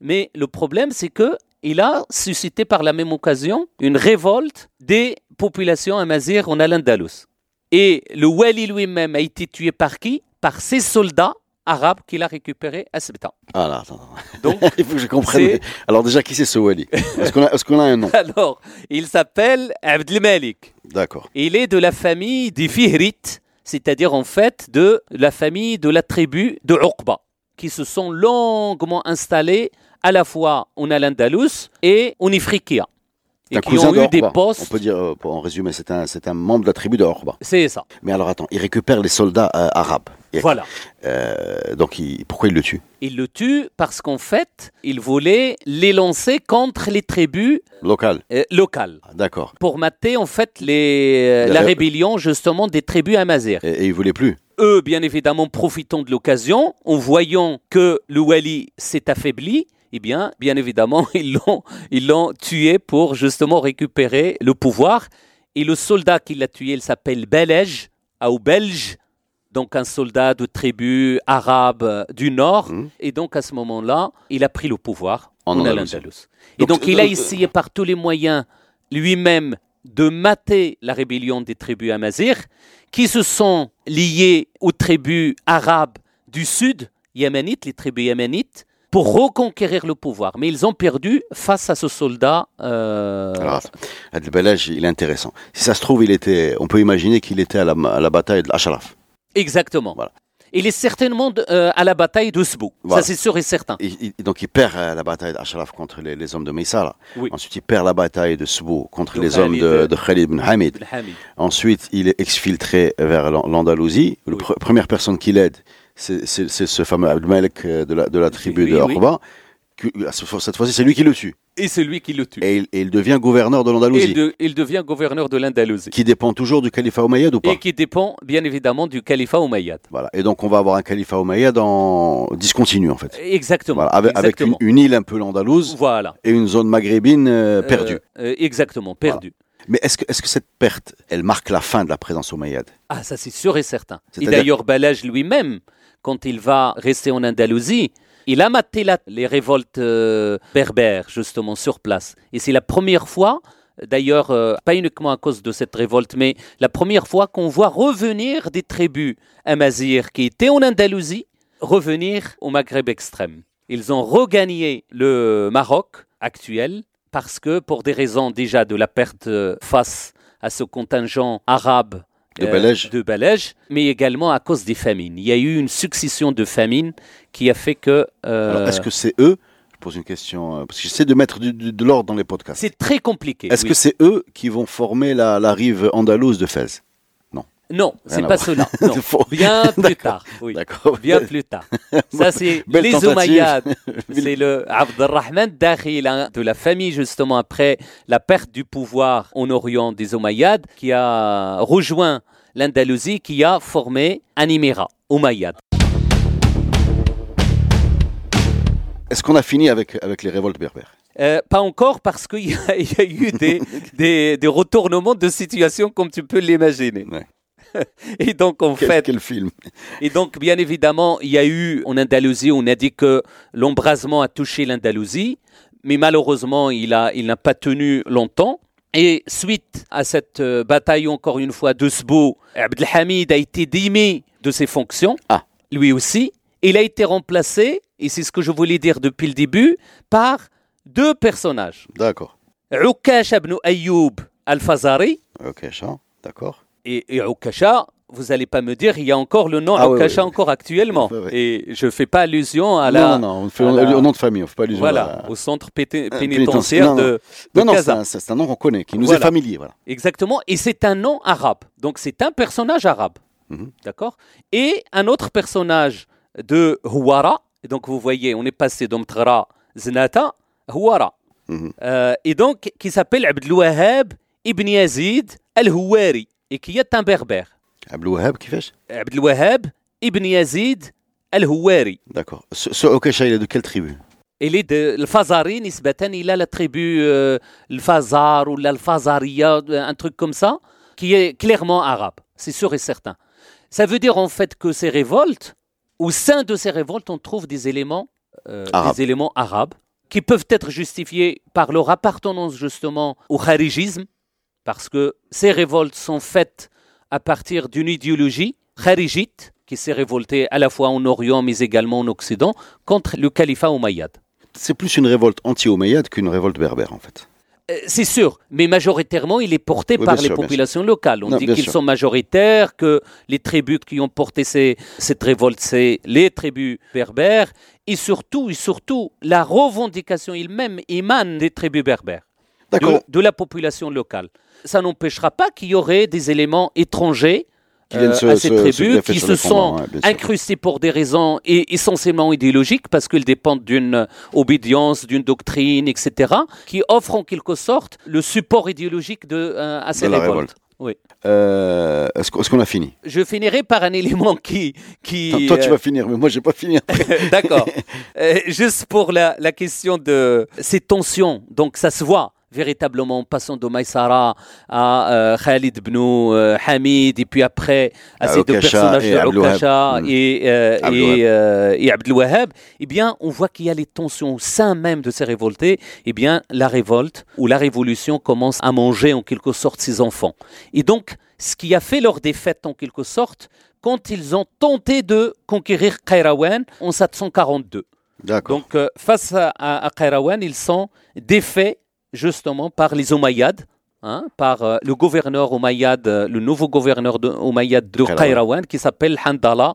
mais le problème c'est que il a suscité par la même occasion une révolte des populations amazirs en Al-Andalus. Et le wali lui-même a été tué par qui? Par ses soldats arabes qu'il a récupérés à Sbta. Ah là, attends. Donc, Il faut que je comprenne. Alors déjà, qui c'est ce Wali? Est-ce qu'on a, qu'on a un nom? Alors, il s'appelle Abdelmalik. D'accord. Il est de la famille des Fihrites, c'est-à-dire en fait de la famille de la tribu de Uqba, qui se sont longuement installés à la fois en Al-Andalus et en Ifriqiya. Et qui ont eu des postes. On peut dire, euh, en résumé, c'est un, c'est un membre de la tribu de Orba. C'est ça. Mais alors attends, il récupère les soldats euh, arabes. Et, Voilà. euh, donc il- pourquoi il le tue? Il le tue parce qu'en fait, il voulait les lancer contre les tribus Local. euh, locales. Ah, D'accord. Pour mater en fait les, La la ré- rébellion justement des tribus amazirs. Et, et il voulait plus. eux, bien évidemment, profitant de l'occasion, en voyant que le Wali s'est affaibli, eh bien, bien évidemment, ils l'ont, ils l'ont tué pour justement récupérer le pouvoir. Et le soldat qui l'a tué, il s'appelle Belej, ou Belge, donc un soldat de tribu arabe euh, du nord. Mhm. Et donc, à ce moment-là, il a pris le pouvoir En. Al-Andalus. Et Donc, donc, il a euh, essayé par tous les moyens, lui-même, de mater la rébellion des tribus amazirs, qui se sont liées aux tribus arabes du sud, yéménites, les tribus yéménites, pour reconquérir le pouvoir. Mais ils ont perdu face à ce soldat. euh, Alors, il est intéressant. Si ça se trouve, il était, on peut imaginer qu'il était à la, à la bataille de l'Ashraf. exactement. Voilà. Il est certainement de- euh, à la bataille de Sbou. Voilà. Ça, c'est sûr et certain. Il- il- donc il perd euh, la bataille d'Ashraf contre les, les hommes de Maïsara. Oui. Ensuite, il perd la bataille de Sbou contre les hommes de, Khalid. de Khalid ibn Hamid. Hamid. Ensuite, il est exfiltré vers l'An- l'Andalousie. La première personne qui l'aide, c'est ce fameux Abdelmalek euh, de la, de la tribu Oui, de oui. Orba. Que- à ce- Cette fois-ci, c'est lui qui le tue. Et c'est lui qui le tue. Et il, et il devient gouverneur de l'Andalousie, il, de- il devient gouverneur de l'Andalousie. qui dépend toujours du califat omeyyade ou pas Et qui dépend, bien évidemment, du califat omeyyade. Voilà. Et donc, on va avoir un califat omeyyade en discontinu, en fait. Exactement. Voilà. Avec, avec une, île un peu l'Andalouse Voilà. et une zone maghrébine euh, Euh, perdue. euh, exactement, perdu. Mais est-ce que, est que cette perte, elle marque la fin de la présence omeyyade? Ah, ça c'est sûr et certain. Et d'ailleurs, Balaj lui-même, quand il va rester en Andalousie, il a maté les révoltes euh, berbères, justement, sur place. Et c'est la première fois, d'ailleurs, euh, pas uniquement à cause de cette révolte, mais la première fois qu'on voit revenir des tribus amazirs qui étaient en Andalousie, revenir au Maghreb extrême. Ils ont regagné le Maroc actuel parce que, pour des raisons déjà de la perte euh, face à ce contingent arabe De Balège. de Balège, mais également à cause des famines. Il y a eu une succession de famines qui a fait que euh, Alors, est-ce que c'est eux Je pose une question, euh, parce que j'essaie de mettre du- de l'ordre dans les podcasts. c'est très compliqué. Est-ce oui. que c'est eux qui vont former la, la rive andalouse de Fès? Non, c'est pas cela. Non. Bien plus tard. Oui. Bien plus tard. Ça, c'est les. Omeyyades. C'est le Abdelrahman Dakhil, hein, de la famille, justement, après la perte du pouvoir en Orient des Omeyyades, qui a rejoint l'Andalousie, qui a formé un émirat, Omeyyade. Est-ce qu'on a fini avec, avec les révoltes berbères? Euh, pas encore parce qu'il y, a- il y a eu des, des, des retournements de situation comme tu peux l'imaginer. Ouais. Et donc en quel, fait, quel film et donc bien évidemment, il y a eu en Andalousie, on a dit que l'embrasement a touché l'Andalousie, mais malheureusement, il a, il n'a pas tenu longtemps. Et suite à cette euh, bataille, encore une fois, de Sbo, Abdelhamid a été démis de ses fonctions, Ah. lui aussi. Il a été remplacé, et c'est ce que je voulais dire depuis le début, par deux personnages. D'accord. Ukash ibn Ayoub al-Fazari. Jean, d'accord. Et, et Ukasha, vous n'allez pas me dire, il y a encore le nom Ah oui, oui. encore actuellement. Oui. Et je ne fais pas allusion à la. Non, non, non, on fait la- au nom de famille, on fait pas allusion Voilà, à la- au centre pété- Euh, pénitentiaire non, non. de, Non, non, c'est un, nom qu'on connaît, qui nous Voilà. est familier, voilà. Exactement. Et c'est un nom arabe. Donc c'est un personnage arabe. Mhm. D'accord? Et un autre personnage de Houara. Et donc vous voyez, on est passé d'Omtra Znata, Houara. Mhm. Euh, et donc qui s'appelle Abdelouahab ibn Yazid al-Houari et qui est un berbère. Abdelwahab, Kifesh Abdelwahab ibn Yazid al-Houari. D'accord. Ce, ce Okesha, il est de quelle tribu? Il est de Al-Fazari, Nisbatan, il a la tribu euh, Al-Fazar ou Al-Fazariya, euh, un truc comme ça, qui est clairement arabe, c'est sûr et certain. Ça veut dire en fait que ces révoltes, au sein de ces révoltes, on trouve des éléments, euh, des éléments arabes qui peuvent être justifiés par leur appartenance justement au kharijisme, parce que ces révoltes sont faites à partir d'une idéologie kharijite qui s'est révoltée à la fois en Orient mais également en Occident contre le califat omeyyade. C'est plus une révolte anti-omeyyade qu'une révolte berbère, en fait. Euh, C'est sûr, mais majoritairement, il est porté Oui, par les sûr, populations locales. On Non, dit qu'ils sont majoritaires, que les tribus qui ont porté ces- cette révolte, c'est les tribus berbères, et surtout, et surtout, la revendication elle-même émane des tribus berbères. De, de la population locale. Ça n'empêchera pas qu'il y aurait des éléments étrangers Qui euh, se- à ces se- tribus qui se sont ouais, incrustés pour des raisons et essentiellement idéologiques, parce qu'ils dépendent d'une obédience, d'une doctrine, etc., qui offrent en quelque sorte le support idéologique de, euh, à ces De révoltes. révolte. Oui. Euh, Est-ce qu'on a fini? Je finirai par un élément qui... qui Toi, toi, tu vas finir, mais moi, j'ai pas fini. D'accord. Juste pour la, la question de ces tensions, donc ça se voit véritablement en passant de Maïsara à euh, Khalid ibn euh, Hamid et puis après à À ces deux personnages et de Abdel Wahab. Okasha Mm. et, euh, et, euh, et eh bien on voit qu'il y a les tensions au sein même de ces révoltés, eh bien la révolte ou la révolution commence à manger en quelque sorte ses enfants. Et donc ce qui a fait leur défaite en quelque sorte quand ils ont tenté de conquérir Qayrawan en 742. D'accord. Donc, face à, à, Qayrawan, ils sont défaits justement par les Omeyyades, hein, par euh, le gouverneur euh, le nouveau gouverneur de, de Qayrawan. Qui s'appelle Handala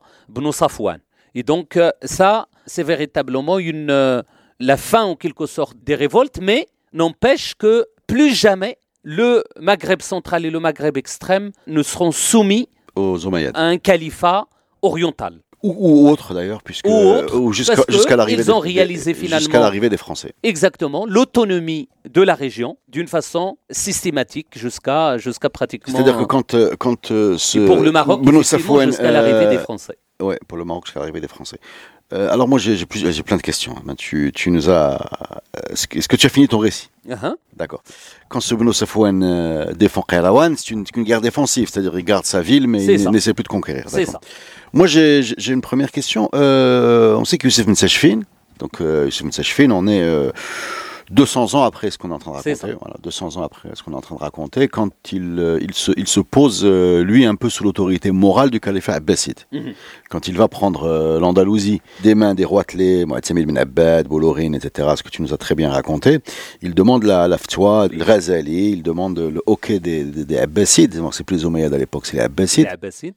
Safwan. Et donc, euh, ça, c'est véritablement une, la fin en quelque sorte des révoltes, mais n'empêche que plus jamais le Maghreb central et le Maghreb extrême ne seront soumis Aux à un califat oriental. Ou, ou autres, d'ailleurs, puisque. Ou ou jusqu'à l'arrivée ils des- ont réalisé des- finalement- Jusqu'à l'arrivée des Français. Exactement, l'autonomie de la région d'une façon systématique jusqu'à jusqu'à pratiquement. C'est-à-dire que quand, euh, quand euh, ce. Pour le Maroc, jusqu'à l'arrivée euh, des Français. Ouais, pour le Maroc jusqu'à l'arrivée des Français. Euh, alors moi j'ai plein de questions. Ben, tu, tu nous as euh, est-ce que, tu as fini ton récit? Uh-huh. D'accord. Quand ce Beno Safouane euh, défend Kairouan, c'est une, une guerre défensive, c'est-à-dire il garde sa ville, mais il n'essaie plus de conquérir. C'est ça. Moi, j'ai une première question. Euh, on sait que Youssef donc Youssef Mtsachfin, on est 200 ans après ce qu'on est en train de raconter. Voilà, 200 ans après ce qu'on est en train de raconter, quand il, euh, il, se, il se pose, euh, lui, un peu sous l'autorité morale du califat abbasside. Mhm. Quand il va prendre euh, l'Andalousie des mains des rois clés, Mohamed bin Abbad, Bolorine, etc., ce que tu nous as très bien raconté, il demande la, la ftwa, le il demande le hockey des, des, c'est plus les Omeyyades à l'époque, c'est les Abbasides Les Abbassides.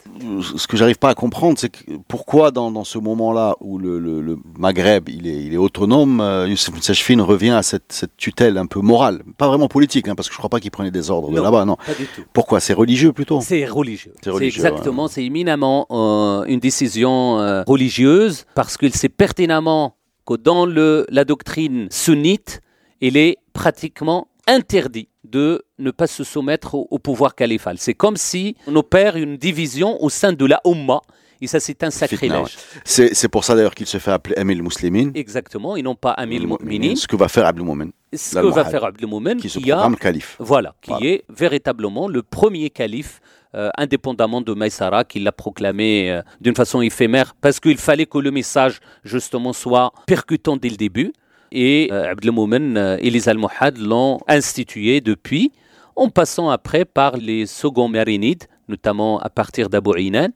ce que j'arrive pas à comprendre, c'est pourquoi dans, dans ce moment-là où le, le- le Maghreb il est, il est autonome, Youssef revient à cette, cette tutelle un peu morale, pas vraiment politique, hein, parce que je crois pas qu'il prenait des ordres de là-bas, non. Pas du tout. Pourquoi? C'est religieux plutôt? C'est religieux. C'est exactement, c'est éminemment euh, une décision euh, religieuse parce qu'il sait pertinemment que dans le, la doctrine sunnite, il est pratiquement interdit de ne pas se soumettre au, au pouvoir califal. C'est comme si on opère une division au sein de la Ummah et ça c'est un sacrilège. C'est pour ça d'ailleurs qu'il se fait appeler Amil Muslimin. Exactement, et non pas Amil Mu'minin. Ce que va faire Abdul Moumen, Ce que va faire Abdel Moumen, qui qui a calife. Voilà, qui Voilà. est véritablement le premier calife, euh, indépendamment de Maïsara, qui l'a proclamé euh, d'une façon éphémère, parce qu'il fallait que le message, justement, soit percutant dès le début. Et euh, Abdelmoumen euh, et les Almohades l'ont institué depuis, en passant après par les seconds Marinides, notamment à partir d'Abu Inan,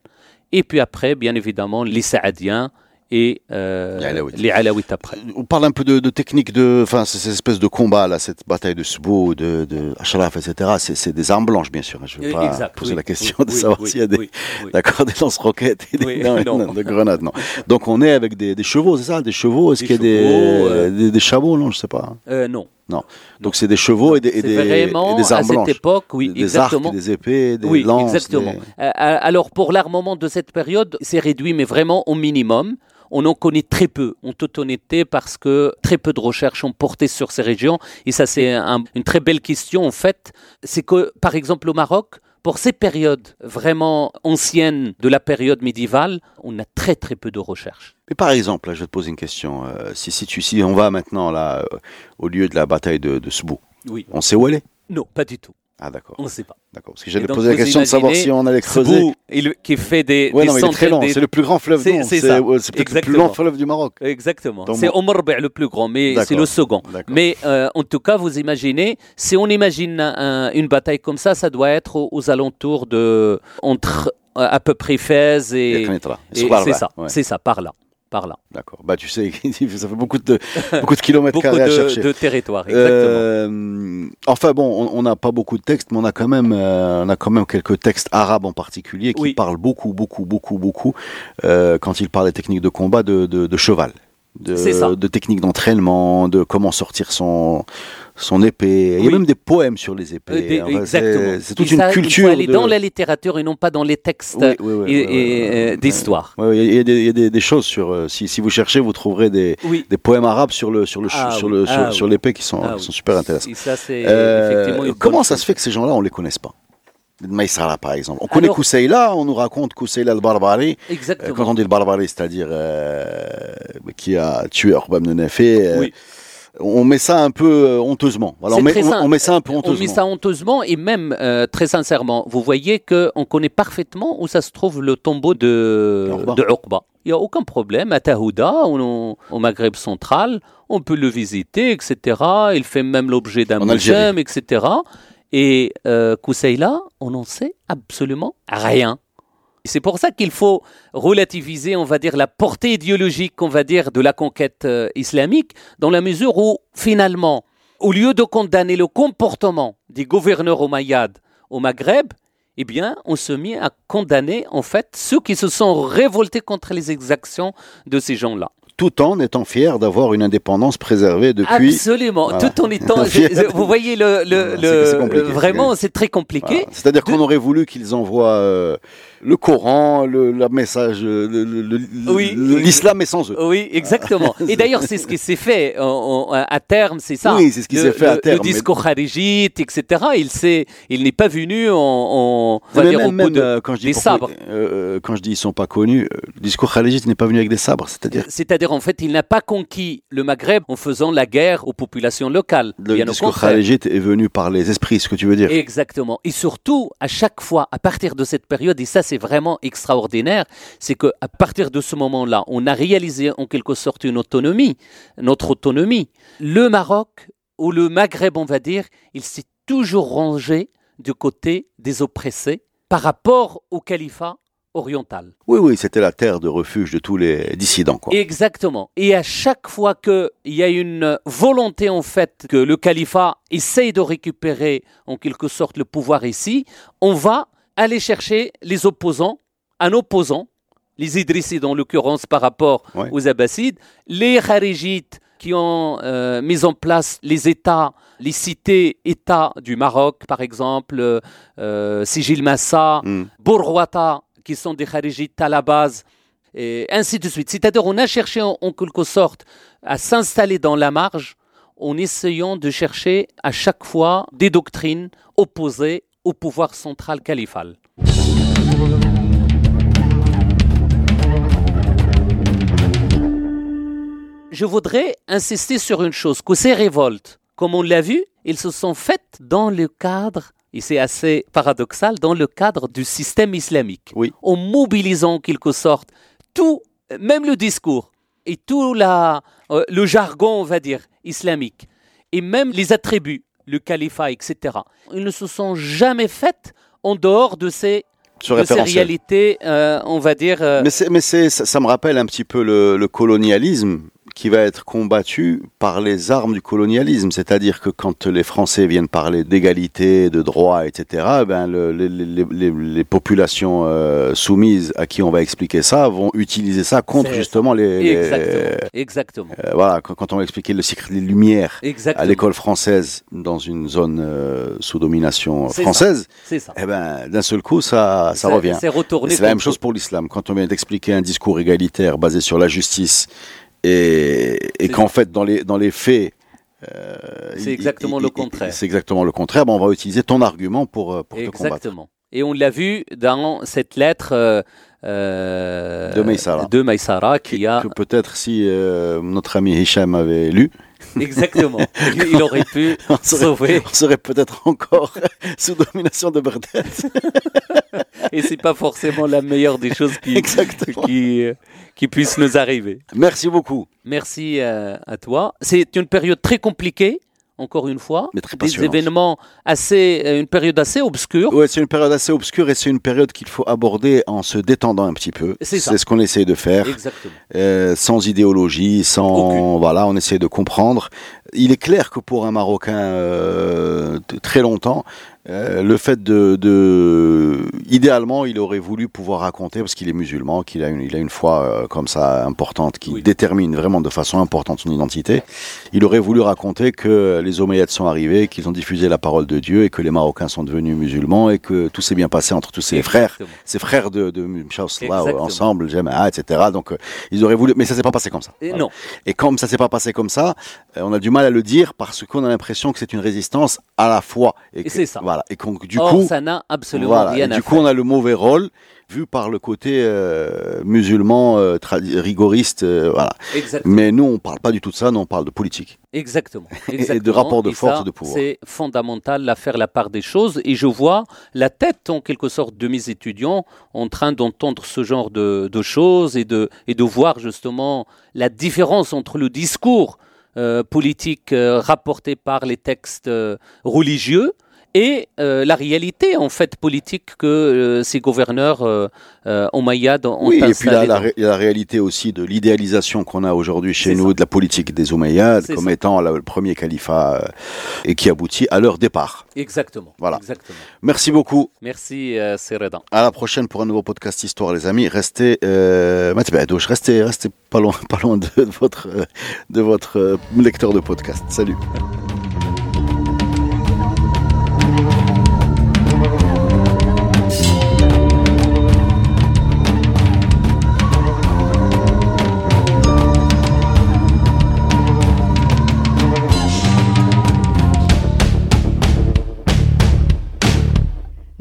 et puis après, bien évidemment, les Saadiens et euh, Les Alaouites. les Alaouites après. On parle un peu de, de technique de, enfin, ces espèces de combat là, cette bataille de Sbo, de, de Ashraf, etc. C'est des armes blanches, bien sûr. Je ne vais pas exact, poser oui, la question oui, de oui, savoir s'il y a des. D'accord, des lance-roquettes et des, Oui, non, non. non, de grenades, non. Donc on est avec des, des chevaux, c'est ça? Des chevaux Est-ce qu'il y a des, euh, des, des chameaux? Non, je sais pas. Euh, non. Donc c'est des chevaux et des, et C'est des, vraiment et des à armes cette époque, oui, des exactement. arcs, des épées, des oui, lances. exactement. des- Euh, alors pour l'armement de cette période, c'est réduit, mais vraiment au minimum. On en connaît très peu, en toute honnêteté, parce que très peu de recherches ont porté sur ces régions. Et ça, c'est un- une très belle question, en fait. C'est que, par exemple, au Maroc, pour ces périodes vraiment anciennes de la période médiévale, on a très très peu de recherches. Mais par exemple, là, je vais te poser une question. Euh, si, si, tu, si on va maintenant là, euh, au lieu de la bataille de, de Sbo, Oui. on sait où elle est? Non, pas du tout. Ah d'accord. On ne sait pas. D'accord. Parce que j'allais poser la question de savoir si on allait creuser. Il- qui fait des, Ouais, des non, mais il est très long. des- C'est le plus grand fleuve. C'est- c'est peut-être le plus long fleuve du Maroc. Exactement. C'est Bi' le plus grand, mais c'est le second. Mais euh, en tout cas, vous imaginez, si on imagine un- une bataille comme ça, ça doit être aux, aux alentours de entre euh, à peu près Fès et, et c'est ça, ouais. c'est ça, par là, par là. D'accord. Bah, tu sais, ça fait beaucoup de, beaucoup de kilomètres Beaucoup carrés à de, chercher. de territoire, exactement. Euh, enfin bon, on- n'a pas beaucoup de textes, mais on a quand même, euh, on a quand même quelques textes arabes en particulier qui Oui. parlent beaucoup, beaucoup, beaucoup, beaucoup euh, quand ils parlent des techniques de combat de, de, de cheval, de, C'est ça. de techniques d'entraînement, de comment sortir son son épée. Il y a Oui. même des poèmes sur les Euh, épées. des- Enfin, exactement. c'est- toute Et une ça, culture. Il faut aller de- dans la littérature et non pas dans les textes Oui, oui, oui, oui, oui, euh, oui. d'histoire. Il y a, des, il y a des- des choses sur. euh, si, si vous cherchez, vous trouverez des, Oui. des poèmes arabes sur le sur le Ah sur oui, le ah sur, oui. sur l'épée qui sont, Ah qui oui. sont super intéressants. Ça, Euh, comment ça chose. se fait que ces gens-là, on les connaisse pas? Maïsara, par exemple. On connaît Kousseïla, on nous raconte Kousseïla le Barbari. Euh, Exactement. Quand on dit le Barbari, c'est-à-dire euh, qui a tué Orbam de Nefé, euh, Oui. On met ça un peu euh, honteusement. Voilà, on, met, on- on ça un peu On honteusement. met ça honteusement et même euh, très sincèrement, vous voyez qu'on connaît parfaitement où ça se trouve le tombeau de, Uqba. de Uqba. Il n'y a aucun problème. À Tahouda, au, au Maghreb central, on peut le visiter, etc. Il fait même l'objet d'un museum, etc. Et euh, Kousseïla, on n'en sait absolument rien. C'est pour ça qu'il faut relativiser, on va dire, la portée idéologique, on va dire, de la conquête euh, islamique, dans la mesure où, finalement, au lieu de condamner le comportement des gouverneurs omeyyades au Maghreb, eh bien, on se mit à condamner, en fait, ceux qui se sont révoltés contre les exactions de ces gens-là. Tout en étant fier d'avoir une indépendance préservée depuis. Absolument, Voilà. tout en étant... Vous voyez, le, le- vraiment, c'est très compliqué. Voilà. C'est-à-dire qu'on aurait voulu qu'ils envoient euh, le Coran, le, message, le- Oui. l'islam est sans eux. Oui, exactement. Et d'ailleurs, c'est ce qui s'est fait en- en- à terme, c'est ça. Oui, c'est ce qui s'est fait à terme, Le discours kharijite, etc. Il s'est, il n'est pas venu en, en- on va dire, même, au de- euh, quand je dis des sabres. euh, euh, quand je dis ils sont pas connus, euh, le discours khalijite n'est pas venu avec des sabres, c'est-à-dire C'est-à-dire, en fait, il n'a pas conquis le Maghreb en faisant la guerre aux populations locales. le Bien discours khalijite est venu par les esprits, ce que tu veux dire. Exactement. Et surtout, à chaque fois, à partir de cette période, et ça c'est vraiment extraordinaire, c'est que à partir de ce moment-là, on a réalisé en quelque sorte une autonomie, notre autonomie. Le Maroc ou le Maghreb, on va dire, il s'est toujours rangé du côté des oppressés par rapport au califat oriental. Oui, oui, c'était la terre de refuge de tous les dissidents. Quoi. Exactement. Et à chaque fois qu'il y a une volonté, en fait, que le califat essaye de récupérer, en quelque sorte, le pouvoir ici, on va aller chercher les opposants, un opposant, les Idrissides en l'occurrence par rapport Ouais. aux Abbassides, les Kharijites qui ont euh, mis en place les États, les cités-États du Maroc, par exemple, euh, euh, Sigil Massa. Bourwata, qui sont des Kharijites à la base, et ainsi de suite. C'est-à-dire, on a cherché en, en quelque sorte à s'installer dans la marge en essayant de chercher à chaque fois des doctrines opposées au pouvoir central califal. Je voudrais insister sur une chose, que ces révoltes, comme on l'a vu, elles se sont faites dans le cadre, et c'est assez paradoxal, dans le cadre du système islamique. Oui. En mobilisant en quelque sorte tout, même le discours, et tout la, euh, le jargon, on va dire, islamique, et même les attributs, le califat, etc. Ils ne se sont jamais faites en dehors de ces, Ce de ces réalités, euh, on va dire... euh, Mais, ça, ça me rappelle un petit peu le, le colonialisme qui va être combattu par les armes du colonialisme. C'est-à-dire que quand les Français viennent parler d'égalité, de droit, etc., ben le- les, les- les- les populations euh, soumises à qui on va expliquer ça vont utiliser ça contre justement les... Exactement. Exactement. euh, voilà, quand, quand on va expliquer le cycle des Lumières Exactement. à l'école française dans une zone euh, sous domination ça. française, C'est ça. eh ben, d'un seul coup, ça, ça, revient. C'est la même chose pour l'islam. Quand on vient d'expliquer un discours égalitaire basé sur la justice et, qu'en fait, dans les, dans les faits. euh, C'est exactement il- le contraire. C'est exactement le contraire. Ben, on va utiliser ton argument pour, euh, pour te combattre. Exactement. Et on l'a vu dans cette lettre euh, euh, De Maïsara. de Maïsara qui a Que peut-être si euh, notre ami Hicham avait lu, exactement. Il aurait pu on serait, sauver. on serait peut-être encore sous domination de Bagdad. Et c'est pas forcément la meilleure des choses qui qui, nous arriver. Merci beaucoup. Merci euh, à toi. C'est une période très compliquée. Encore une fois, des événements assez, euh, une période assez obscure. Ouais, c'est une période assez obscure et c'est une période qu'il faut aborder en se détendant un petit peu. C'est ça. ce qu'on essaye de faire. Exactement. Euh, sans idéologie, sans Aucune. voilà, on essaie de comprendre. Il est clair que pour un Marocain euh, très longtemps, euh, le fait de, de, idéalement, il aurait voulu pouvoir raconter parce qu'il est musulman, qu'il a une, il a une foi euh, comme ça importante qui Oui. détermine vraiment de façon importante son identité. Il aurait voulu raconter que les Omeyyades sont arrivés, qu'ils ont diffusé la parole de Dieu et que les Marocains sont devenus musulmans et que tout s'est bien passé entre tous ces frères ses frères de, de Exactement. ensemble, Jama'a, etc. Donc, ils auraient voulu, mais ça s'est pas passé comme ça. Et Voilà. non. Et comme ça s'est pas passé comme ça, on a du mal à le dire parce qu'on a l'impression que c'est une résistance à la fois. Et c'est ça. Voilà. Et qu'on, du Or, coup, ça n'a absolument voilà. rien à du faire. coup, on a le mauvais rôle vu par le côté euh, musulman, euh, rigoriste, euh, voilà. Exactement. Mais nous, on parle pas du tout de ça, nous, on parle de politique. Exactement. Et de rapport de Et force ça, et de pouvoir. C'est fondamental à faire la part des choses. Et je vois la tête, en quelque sorte, de mes étudiants en train d'entendre ce genre de, de choses et de, et de voir justement la différence entre le discours politique euh, rapporté par les textes euh, religieux et euh, la réalité en fait politique que euh, ces gouverneurs euh, euh omayyades ont oui, et puis la, la, ré la réalité aussi de l'idéalisation qu'on a aujourd'hui chez nous de la politique des Omeyyades comme étant le premier califat et qui aboutit à leur départ. Exactement. Voilà. Exactement. Merci beaucoup. Merci Sérédin. À la prochaine pour un nouveau podcast Histoire les amis. Restez restez, restez pas loin, de votre, de votre lecteur de podcast. Salut.